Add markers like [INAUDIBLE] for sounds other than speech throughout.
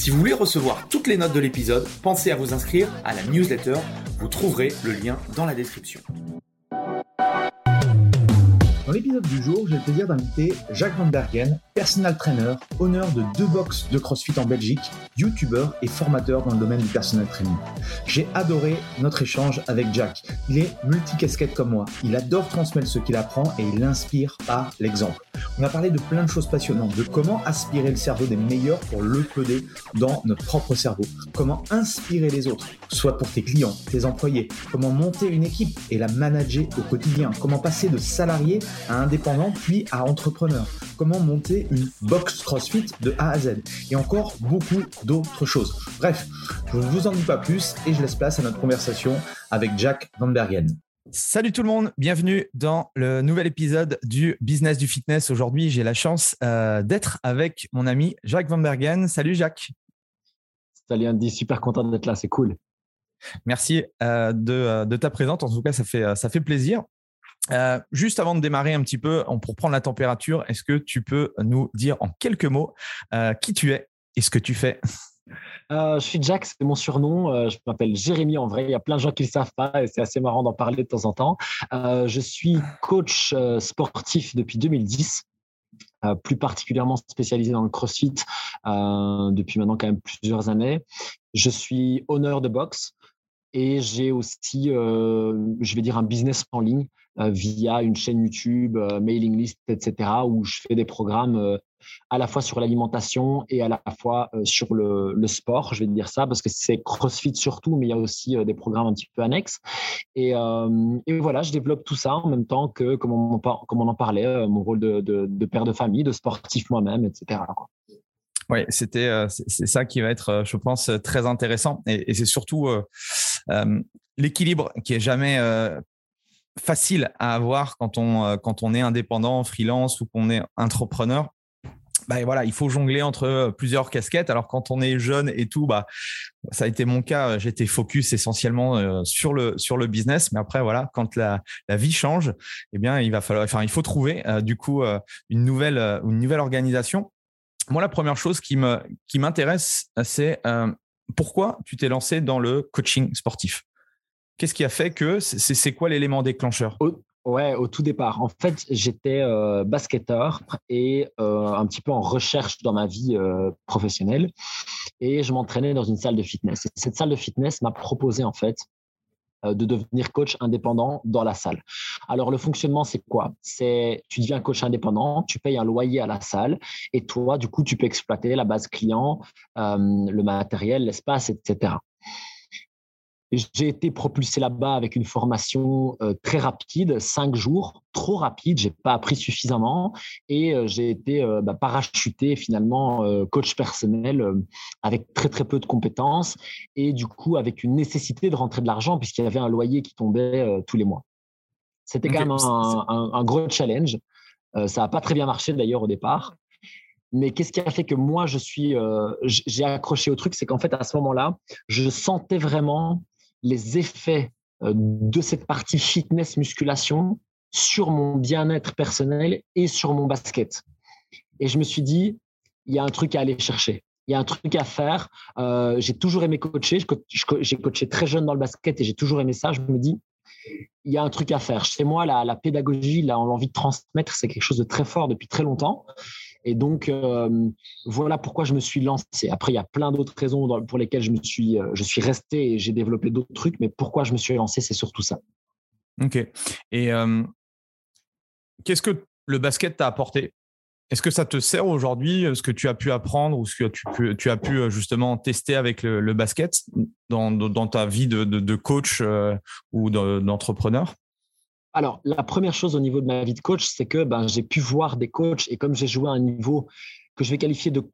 Si vous voulez recevoir toutes les notes de l'épisode, pensez à vous inscrire à la newsletter. Vous trouverez le lien dans la description. Dans l'épisode du jour, j'ai le plaisir d'inviter Jacques Van Bergen, personal trainer, honneur de deux box de CrossFit en Belgique, youtubeur et formateur dans le domaine du personal training. J'ai adoré notre échange avec Jack. Il est multicasquette comme moi. Il adore transmettre ce qu'il apprend et il inspire par l'exemple. On a parlé de plein de choses passionnantes, de comment aspirer le cerveau des meilleurs pour le coder dans notre propre cerveau, comment inspirer les autres, soit pour tes clients, tes employés, comment monter une équipe et la manager au quotidien, comment passer de salarié à indépendant puis à entrepreneur, comment monter une box CrossFit de A à Z et encore beaucoup d'autres choses. Bref, je ne vous en dis pas plus et je laisse place à notre conversation avec Jack Van Bergen. Salut tout le monde, bienvenue dans le nouvel épisode du Business du Fitness. Aujourd'hui, j'ai la chance euh, d'être avec mon ami Jacques Van Bergen. Salut Jacques. Salut Andy, super content d'être là, c'est cool. Merci euh, de, de, ta présence. En tout cas, ça fait, ça fait plaisir. Euh, juste avant de démarrer un petit peu, pour prendre la température, est-ce que tu peux nous dire en quelques mots euh, qui tu es et ce que tu fais? Euh, je suis Jack, c'est mon surnom. je m'appelle Jérémy en vrai. Il y a plein de gens qui ne le savent pas et c'est assez marrant d'en parler de temps en temps. je suis coach sportif depuis 2010. plus particulièrement spécialisé dans le CrossFit depuis maintenant quand même plusieurs années. Je suis honneur de boxe et j'ai aussi, je vais dire, un business en ligne euh, via une chaîne YouTube, euh, mailing list, etc., où je fais des programmes euh, à la fois sur l'alimentation et à la fois sur le, sport, je vais dire ça, parce que c'est CrossFit surtout, mais il y a aussi des programmes un petit peu annexes. Et, voilà, je développe tout ça en même temps que, comme on, en parlait, mon rôle de, père de famille, de sportif moi-même, etc. Oui, c'était c'est ça qui va être, je pense, très intéressant. Et, et c'est surtout l'équilibre qui est jamais facile à avoir quand on, euh, quand on est indépendant, freelance ou qu'on est entrepreneur. Bah, voilà, il faut jongler entre euh, plusieurs casquettes. Alors quand on est jeune et tout, bah, ça a été mon cas. J'étais focus essentiellement euh, sur le sur le business, mais après voilà, quand la, la vie change, eh bien il va falloir, enfin il faut trouver du coup une nouvelle une nouvelle organisation. Moi, la première chose qui me qui m'intéresse, c'est pourquoi tu t'es lancé dans le coaching sportif? Qu'est-ce qui a fait que c'est quoi l'élément déclencheur? Au, Ouais, au tout départ. En fait, j'étais euh, basketteur et euh, un petit peu en recherche dans ma vie euh, professionnelle. Et je m'entraînais dans une salle de fitness. Et cette salle de fitness m'a proposé, en fait, de devenir coach indépendant dans la salle. Alors le fonctionnement c'est quoi? C'est tu deviens coach indépendant, tu payes un loyer à la salle et toi du coup tu peux exploiter la base client, le matériel, l'espace, etc. J'ai été propulsé là-bas avec une formation euh, très rapide, cinq jours, trop rapide, j'ai pas appris suffisamment et euh, j'ai été euh, bah, parachuté finalement coach personnel avec très très peu de compétences et du coup avec une nécessité de rentrer de l'argent puisqu'il y avait un loyer qui tombait tous les mois. C'était quand même un, un, gros challenge. ça n'a pas très bien marché d'ailleurs au départ. Mais qu'est-ce qui a fait que moi, je suis, j'ai accroché au truc, c'est qu'en fait, à ce moment-là, je sentais vraiment les effets euh, de cette partie fitness musculation sur mon bien-être personnel et sur mon basket. Et je me suis dit, il y a un truc à aller chercher. Il y a un truc à faire. Euh, j'ai toujours aimé coacher. J'ai coaché très jeune dans le basket et j'ai toujours aimé ça. Je me dis, il y a un truc à faire. Chez moi, la, la pédagogie, l'envie de transmettre, c'est quelque chose de très fort depuis très longtemps. Et donc, euh, voilà pourquoi je me suis lancé. Après, il y a plein d'autres raisons pour lesquelles je, me suis, euh, je suis resté et j'ai développé d'autres trucs, mais pourquoi je me suis lancé, c'est surtout ça. Ok. Et euh, qu'est-ce que le basket t'a apporté? Est-ce que ça te sert aujourd'hui, ce que tu as pu apprendre ou ce que tu, as pu justement tester avec le, basket dans, dans, ta vie de, de coach ou d'entrepreneur? Alors, la première chose au niveau de ma vie de coach, c'est que ben, j'ai pu voir des coachs et comme j'ai joué à un niveau que je vais qualifier de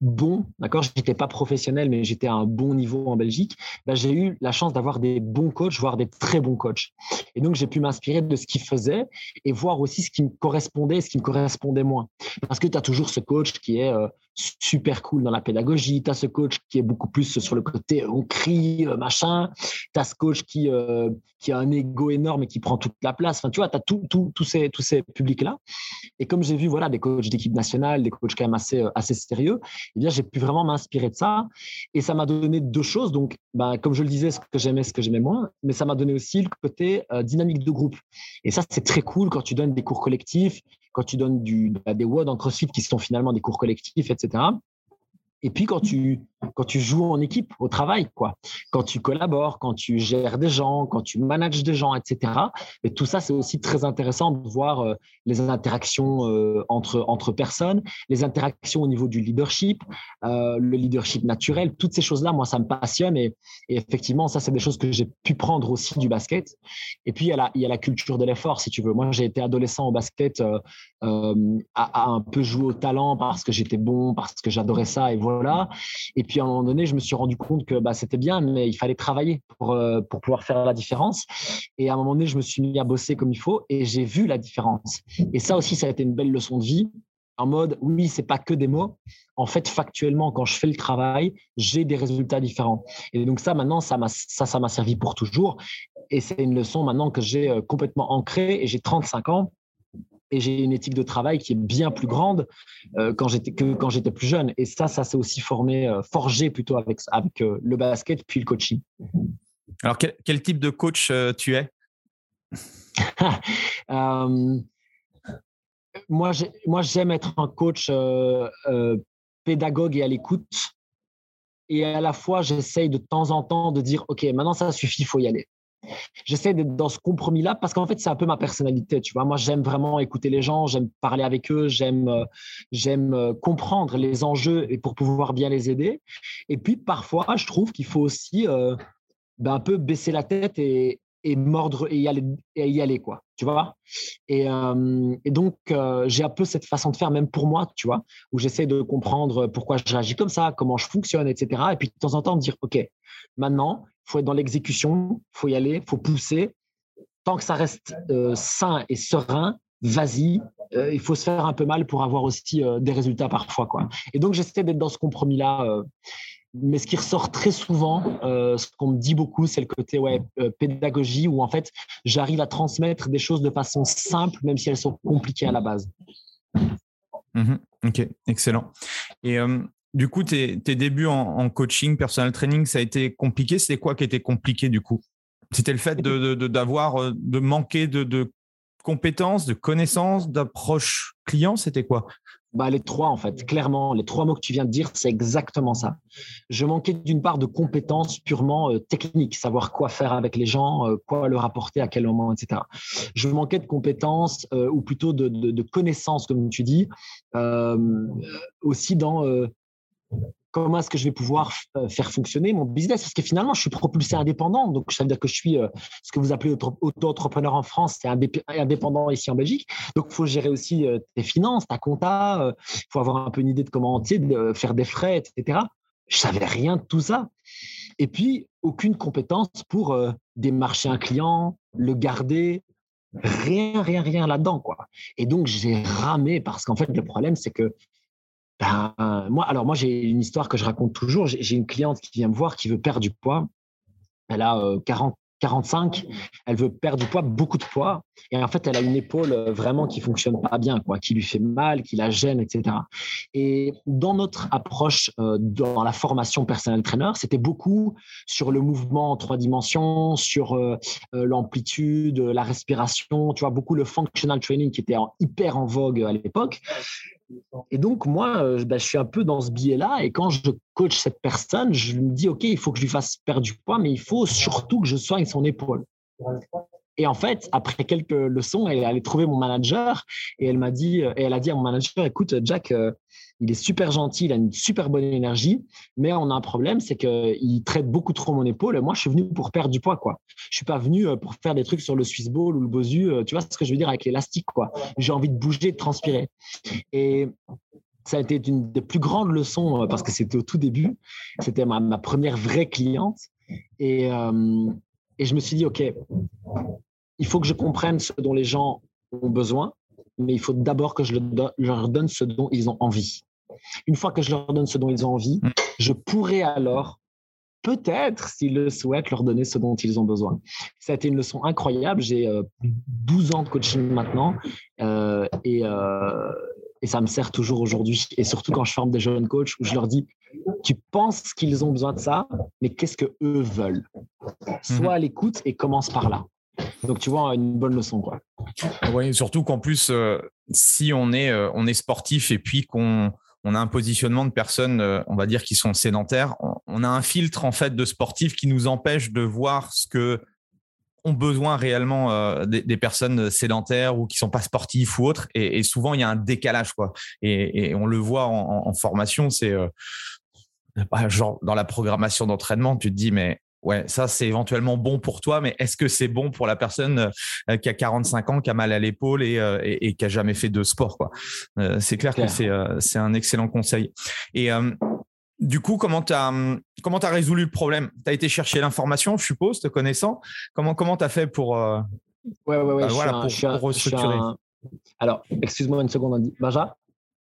bon, d'accord Je n'étais pas professionnel, mais j'étais à un bon niveau en Belgique. Ben, j'ai eu la chance d'avoir des bons coachs, voire des très bons coachs. Et donc, j'ai pu m'inspirer de ce qu'ils faisaient et voir aussi ce qui me correspondait et ce qui me correspondait moins. Parce que tu as toujours ce coach qui est euh, super cool dans la pédagogie. Tu as ce coach qui est beaucoup plus sur le côté on crie, euh, machin. Tu as ce coach qui, euh, qui a un ego énorme et qui prend toute la place. Enfin, tu vois, tu as tous tout, ces, tous ces publics-là. Et comme j'ai vu voilà, des coachs d'équipe nationale, des coachs quand même assez, euh, assez sérieux, eh bien, j'ai pu vraiment m'inspirer de ça. Et ça m'a donné deux choses. Donc, ben, comme je le disais, ce que j'aimais, ce que j'aimais moins, mais ça m'a donné aussi le côté dynamique de groupe. Et ça, c'est très cool quand tu donnes des cours collectifs quand tu donnes du, des WOD en CrossFit qui sont finalement des cours collectifs, etc. Et puis quand tu, quand tu joues en équipe au travail, quoi, quand tu collabores, quand tu gères des gens, quand tu manages des gens, etc. Et tout ça, c'est aussi très intéressant de voir euh, les interactions euh, entre, entre personnes, les interactions au niveau du leadership, euh, le leadership naturel, toutes ces choses-là, moi, ça me passionne. Et, effectivement, ça, c'est des choses que j'ai pu prendre aussi du basket. Et puis, il y a la, culture de l'effort, si tu veux. Moi, j'ai été adolescent au basket, à, à, un peu jouer au talent parce que j'étais bon, parce que j'adorais ça. Et voilà là Et puis à un moment donné, je me suis rendu compte que bah, c'était bien, mais il fallait travailler pour, euh, pour pouvoir faire la différence. Et à un moment donné, je me suis mis à bosser comme il faut et j'ai vu la différence. Et ça aussi, ça a été une belle leçon de vie. En mode, oui, c'est pas que des mots. En fait, factuellement, quand je fais le travail, j'ai des résultats différents. Et donc ça, maintenant, ça m'a ça, ça m'a servi pour toujours. Et c'est une leçon maintenant que j'ai euh, complètement ancrée. Et j'ai 35 ans et j'ai une éthique de travail qui est bien plus grande euh, quand j'étais que quand j'étais plus jeune. Et ça, ça s'est aussi formé, euh, forgé plutôt avec avec euh, le basket puis le coaching. Alors quel, type de coach tu es? [LAUGHS] Moi, moi, j'aime être un coach pédagogue et à l'écoute. Et à la fois, j'essaye de temps en temps de dire, OK, maintenant ça suffit, il faut y aller j'essaie d'être dans ce compromis-là parce qu'en fait, c'est un peu ma personnalité. Tu vois, moi, j'aime vraiment écouter les gens, j'aime parler avec eux, j'aime, euh, j'aime euh, comprendre les enjeux et pour pouvoir bien les aider. Et puis, parfois, je trouve qu'il faut aussi euh, ben, un peu baisser la tête et, et mordre et y aller, et y aller quoi. Tu vois et, et, donc, j'ai un peu cette façon de faire, même pour moi, tu vois, où j'essaie de comprendre pourquoi je réagis comme ça, comment je fonctionne, etc. Et puis, de temps en temps, me dire, OK, maintenant, faut être dans l'exécution, faut y aller, faut pousser. Tant que ça reste euh, sain et serein, vas-y. Euh, il faut se faire un peu mal pour avoir aussi euh, des résultats parfois, quoi. Et donc j'essaie d'être dans ce compromis-là. mais ce qui ressort très souvent, ce qu'on me dit beaucoup, c'est le côté ouais, pédagogie où en fait j'arrive à transmettre des choses de façon simple, même si elles sont compliquées à la base. Mmh ok, excellent. Et du coup, tes, débuts en, coaching, personal training, ça a été compliqué? C'était quoi qui était compliqué du coup? C'était le fait de, d'avoir, euh, de, manquer de, compétences, de connaissances, d'approche client. C'était quoi? Bah, les trois, en fait, clairement, les trois mots que tu viens de dire, c'est exactement ça. Je manquais d'une part de compétences purement euh, techniques, savoir quoi faire avec les gens, euh, quoi leur apporter, à quel moment, etc. Je manquais de compétences, ou plutôt de, de, connaissances, comme tu dis, aussi dans comment est-ce que je vais pouvoir euh, faire fonctionner mon business? Parce que finalement, je suis propulsé indépendant. Donc, ça veut dire que je suis euh, ce que vous appelez auto-entrepreneur en France, c'est indépendant ici en Belgique. Donc, il faut gérer aussi euh, tes finances, ta compta. Il faut avoir un peu une idée de comment de faire des frais, etc. Je savais rien de tout ça. Et puis, aucune compétence pour démarcher un client, le garder, rien, rien, rien là-dedans, quoi. Et donc, j'ai ramé parce qu'en fait, le problème, c'est que ben, moi, alors moi, j'ai une histoire que je raconte toujours. J'ai une cliente qui vient me voir qui veut perdre du poids. Elle a 40, 45, elle veut perdre du poids, beaucoup de poids. Et en fait, elle a une épaule euh, vraiment qui fonctionne pas bien, quoi, qui lui fait mal, qui la gêne, etc. Et dans notre approche euh, dans la formation personnel trainer, c'était beaucoup sur le mouvement en trois dimensions, sur euh, l'amplitude, la respiration, tu vois, beaucoup le functional training qui était hyper en vogue à l'époque. Et donc, moi, euh, bah, je suis un peu dans ce biais-là. Et quand je coach cette personne, je me dis, OK, il faut que je lui fasse perdre du poids, mais il faut surtout que je soigne son épaule. Et en fait, après quelques leçons, elle est allée trouver mon manager et elle m'a dit, et elle a dit à mon manager, écoute, Jack, euh, il est super gentil, il a une super bonne énergie, mais on a un problème, c'est qu'il traite beaucoup trop mon épaule. Moi, je suis venu pour perdre du poids, quoi. Je suis pas venu euh, pour faire des trucs sur le Swiss Ball ou le Bosu, euh, tu vois ce que je veux dire avec l'élastique, quoi. J'ai envie de bouger, de transpirer. Et ça a été une des plus grandes leçons parce que c'était au tout début. C'était ma, première vraie cliente. Et, et je me suis dit, OK, il faut que je comprenne ce dont les gens ont besoin, mais il faut d'abord que je leur donne ce dont ils ont envie. Une fois que je leur donne ce dont ils ont envie, mm. je pourrai alors peut-être, s'ils le souhaitent, leur donner ce dont ils ont besoin. Ça a été une leçon incroyable. J'ai 12 euh, ans de coaching maintenant euh, et, euh, et, ça me sert toujours aujourd'hui. Et surtout quand je forme des jeunes coachs où je leur dis, tu penses qu'ils ont besoin de ça, mais qu'est-ce que eux veulent? Sois à l'écoute et commence par là. Donc, tu vois, une bonne leçon, quoi. Oui, surtout qu'en plus, euh, si on est, euh, on est sportif et puis qu'on on a un positionnement de personnes, euh, on va dire, qui sont sédentaires, on, a un filtre en fait de sportifs qui nous empêche de voir ce que ont besoin réellement des, personnes sédentaires ou qui sont pas sportifs ou autres. Et, souvent, il y a un décalage, quoi. Et, on le voit en, en formation, c'est bah, genre dans la programmation d'entraînement, tu te dis, mais ouais, ça c'est éventuellement bon pour toi, mais est-ce que c'est bon pour la personne euh, qui a 45 ans, qui a mal à l'épaule et, euh, et, qui a jamais fait de sport quoi euh, C'est clair, que c'est c'est un excellent conseil. Et du coup, comment tu as, comment as résolu le problème? Tu as été chercher l'information, je suppose, te connaissant. Comment comment tu as fait pour, ouais, ouais, ouais, bah, voilà, pour, restructurer? Alors, excuse-moi une seconde, Baja.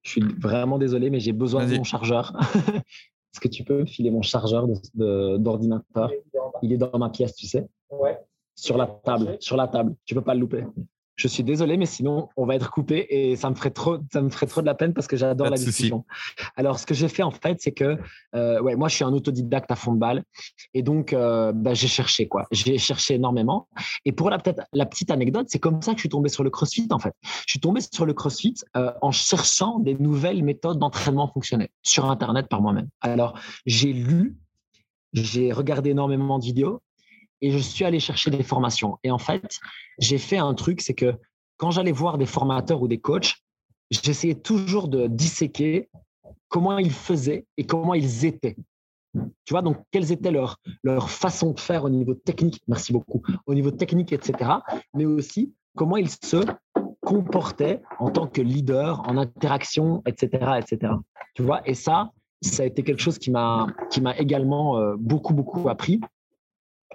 Je suis vraiment désolé, mais j'ai besoin de mon chargeur. [LAUGHS] Est-ce que tu peux me filer mon chargeur d'ordinateur? Il est dans ma pièce, tu sais? Ouais. Sur la table, sur la table. Tu peux pas le louper. Je suis désolé, mais sinon, on va être coupé et ça me ferait trop, ça me ferait trop de la peine parce que j'adore la discussion. Alors, ce que j'ai fait, en fait, c'est que, euh, ouais, moi, je suis un autodidacte à fond de balle et donc, euh, bah, j'ai cherché, quoi. J'ai cherché énormément. Et pour la, petite anecdote, c'est comme ça que je suis tombé sur le CrossFit, en fait. Je suis tombé sur le CrossFit euh, en cherchant des nouvelles méthodes d'entraînement fonctionnelles sur Internet par moi-même. Alors, j'ai lu, j'ai regardé énormément de vidéos et je suis allé chercher des formations. Et en fait, j'ai fait un truc, c'est que quand j'allais voir des formateurs ou des coachs, j'essayais toujours de disséquer comment ils faisaient et comment ils étaient. Tu vois, donc, quelles étaient leurs leur façons de faire au niveau technique, merci beaucoup, au niveau technique, etc., mais aussi comment ils se comportaient en tant que leader, en interaction, etc., etc. Tu vois, et ça, ça a été quelque chose qui m'a également euh, beaucoup, beaucoup appris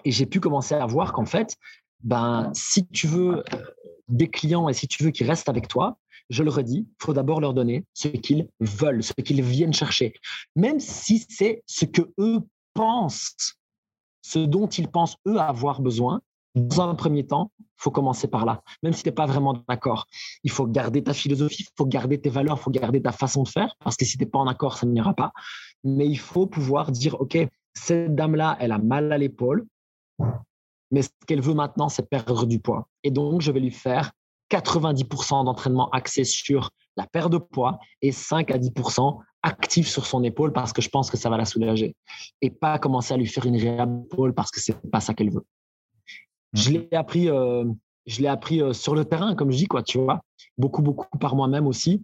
et j'ai pu commencer à voir qu'en fait, ben, si tu veux euh, des clients et si tu veux qu'ils restent avec toi, je le redis, il faut d'abord leur donner ce qu'ils veulent, ce qu'ils viennent chercher. Même si c'est ce que eux pensent, ce dont ils pensent eux avoir besoin, dans un premier temps, il faut commencer par là. Même si tu n'es pas vraiment d'accord, il faut garder ta philosophie, il faut garder tes valeurs, il faut garder ta façon de faire, parce que si tu n'es pas en accord, ça n'ira pas. Mais il faut pouvoir dire, OK, cette dame-là, elle a mal à l'épaule, mais ce qu'elle veut maintenant, c'est perdre du poids. Et donc, je vais lui faire 90% d'entraînement axé sur la perte de poids et 5 à 10% actif sur son épaule parce que je pense que ça va la soulager. Et pas commencer à lui faire une réhab épaule parce que c'est pas ça qu'elle veut. Je l'ai appris, euh, je l'ai appris euh, sur le terrain, comme je dis, quoi, tu vois. Beaucoup, beaucoup par moi-même aussi.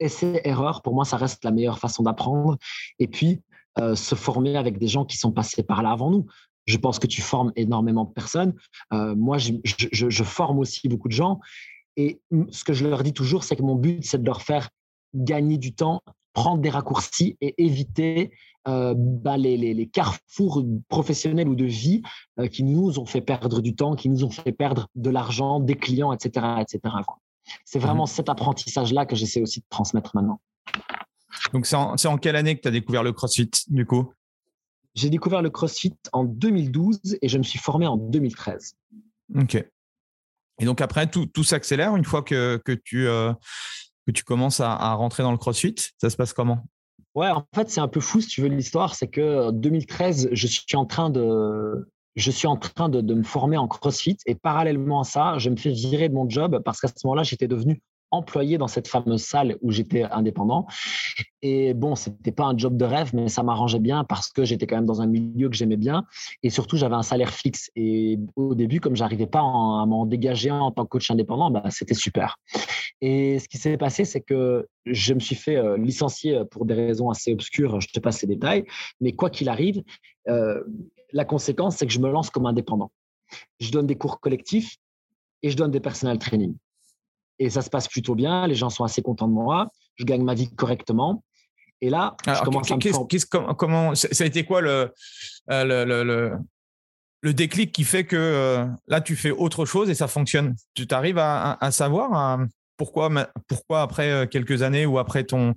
Essai, erreur, pour moi, ça reste la meilleure façon d'apprendre. Et puis, euh, se former avec des gens qui sont passés par là avant nous. Je pense que tu formes énormément de personnes. Euh, moi, je, forme aussi beaucoup de gens. Et ce que je leur dis toujours, c'est que mon but, c'est de leur faire gagner du temps, prendre des raccourcis et éviter euh, bah, les, carrefours professionnels ou de vie euh, qui nous ont fait perdre du temps, qui nous ont fait perdre de l'argent, des clients, etc. etc. C'est vraiment mmh cet apprentissage-là que j'essaie aussi de transmettre maintenant. Donc, c'est en, en, quelle année que tu as découvert le CrossFit, du coup? J'ai découvert le CrossFit en 2012 et je me suis formé en 2013. Ok. Et donc après, tout, tout s'accélère une fois que, que tu, euh, que tu commences à, à, rentrer dans le CrossFit? Ça se passe comment? Ouais, en fait, c'est un peu fou si tu veux l'histoire. C'est que 2013, je suis en train de, je suis en train de, de, me former en CrossFit et parallèlement à ça, je me fais virer de mon job parce qu'à ce moment-là, j'étais devenu employé dans cette fameuse salle où j'étais indépendant. Et bon, c'était pas un job de rêve, mais ça m'arrangeait bien parce que j'étais quand même dans un milieu que j'aimais bien. Et surtout, j'avais un salaire fixe. Et au début, comme j'arrivais pas à m'en dégager en tant que coach indépendant, bah, c'était super. Et ce qui s'est passé, c'est que je me suis fait euh, licencier pour des raisons assez obscures. Je te passe ces détails. Mais quoi qu'il arrive, euh, la conséquence, c'est que je me lance comme indépendant. Je donne des cours collectifs et je donne des personnels training et ça se passe plutôt bien. Les gens sont assez contents de moi. Je gagne ma vie correctement. Et là, je commence à me comment, ça a été quoi le, euh, le, le, le, déclic qui fait que euh, là, tu fais autre chose et ça fonctionne? Tu t'arrives à, à, savoir pourquoi, pourquoi après euh, quelques années ou après ton,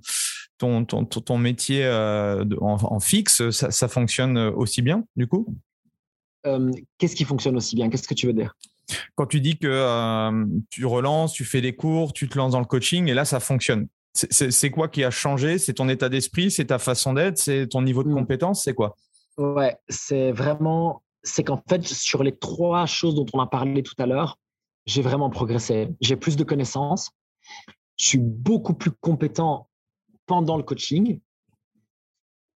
ton, ton, ton métier en, fixe, ça, ça, fonctionne aussi bien du coup? Qu'est-ce qui fonctionne aussi bien? Qu'est-ce que tu veux dire? Quand tu dis que euh, tu relances, tu fais des cours, tu te lances dans le coaching et là, ça fonctionne. C'est quoi qui a changé? C'est ton état d'esprit, c'est ta façon d'être, c'est ton niveau de mmh. compétence, c'est quoi? Ouais, c'est vraiment, c'est qu'en fait, sur les trois choses dont on a parlé tout à l'heure, j'ai vraiment progressé. J'ai plus de connaissances, je suis beaucoup plus compétent pendant le coaching.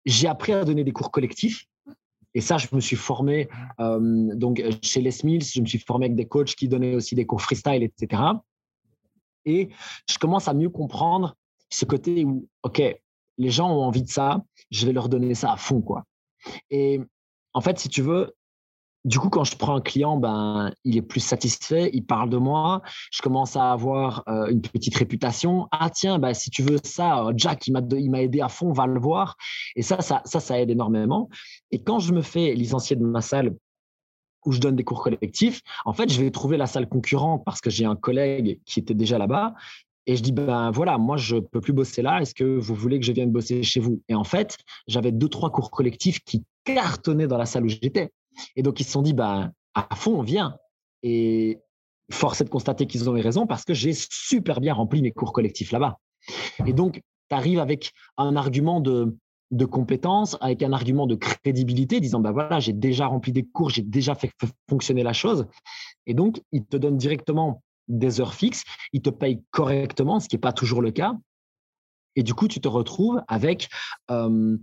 J'ai appris à donner des cours collectifs. Et ça, je me suis formé euh, donc chez Les Mills, je me suis formé avec des coachs qui donnaient aussi des cours freestyle, etc. Et je commence à mieux comprendre ce côté où, OK, les gens ont envie de ça, je vais leur donner ça à fond, quoi. Et en fait, si tu veux, du coup, quand je prends un client, ben, il est plus satisfait, il parle de moi, je commence à avoir euh, une petite réputation. Ah tiens, ben, si tu veux ça, euh, Jack, il m'a aidé à fond, va le voir. Et ça, ça, ça, ça aide énormément. Et quand je me fais licencier de ma salle où je donne des cours collectifs, en fait, je vais trouver la salle concurrente parce que j'ai un collègue qui était déjà là-bas. Et je dis, ben voilà, moi, je peux plus bosser là. Est-ce que vous voulez que je vienne bosser chez vous? Et en fait, j'avais deux, trois cours collectifs qui cartonnaient dans la salle où j'étais. Et donc, ils se sont dit, bah, à fond, on vient. Et force est de constater qu'ils ont eu raison parce que j'ai super bien rempli mes cours collectifs là-bas. Et donc, tu arrives avec un argument de, de compétence, avec un argument de crédibilité, disant, bah voilà, j'ai déjà rempli des cours, j'ai déjà fait fonctionner la chose. Et donc, ils te donnent directement des heures fixes, ils te payent correctement, ce qui n'est pas toujours le cas. Et du coup, tu te retrouves avec euh,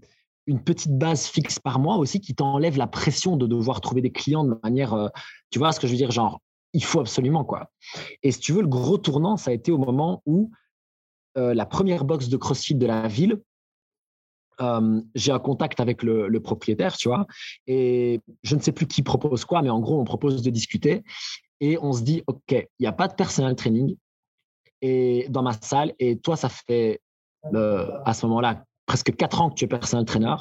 une petite base fixe par mois aussi qui t'enlève la pression de devoir trouver des clients de manière, euh, tu vois ce que je veux dire, genre, il faut absolument quoi. Et si tu veux, le gros tournant, ça a été au moment où euh, la première box de CrossFit de la ville, euh, j'ai un contact avec le, propriétaire, tu vois, et je ne sais plus qui propose quoi, mais en gros, on propose de discuter et on se dit, OK, il n'y a pas de personnel training et dans ma salle, et toi, ça fait à ce moment-là presque quatre ans que tu es personnel trainer.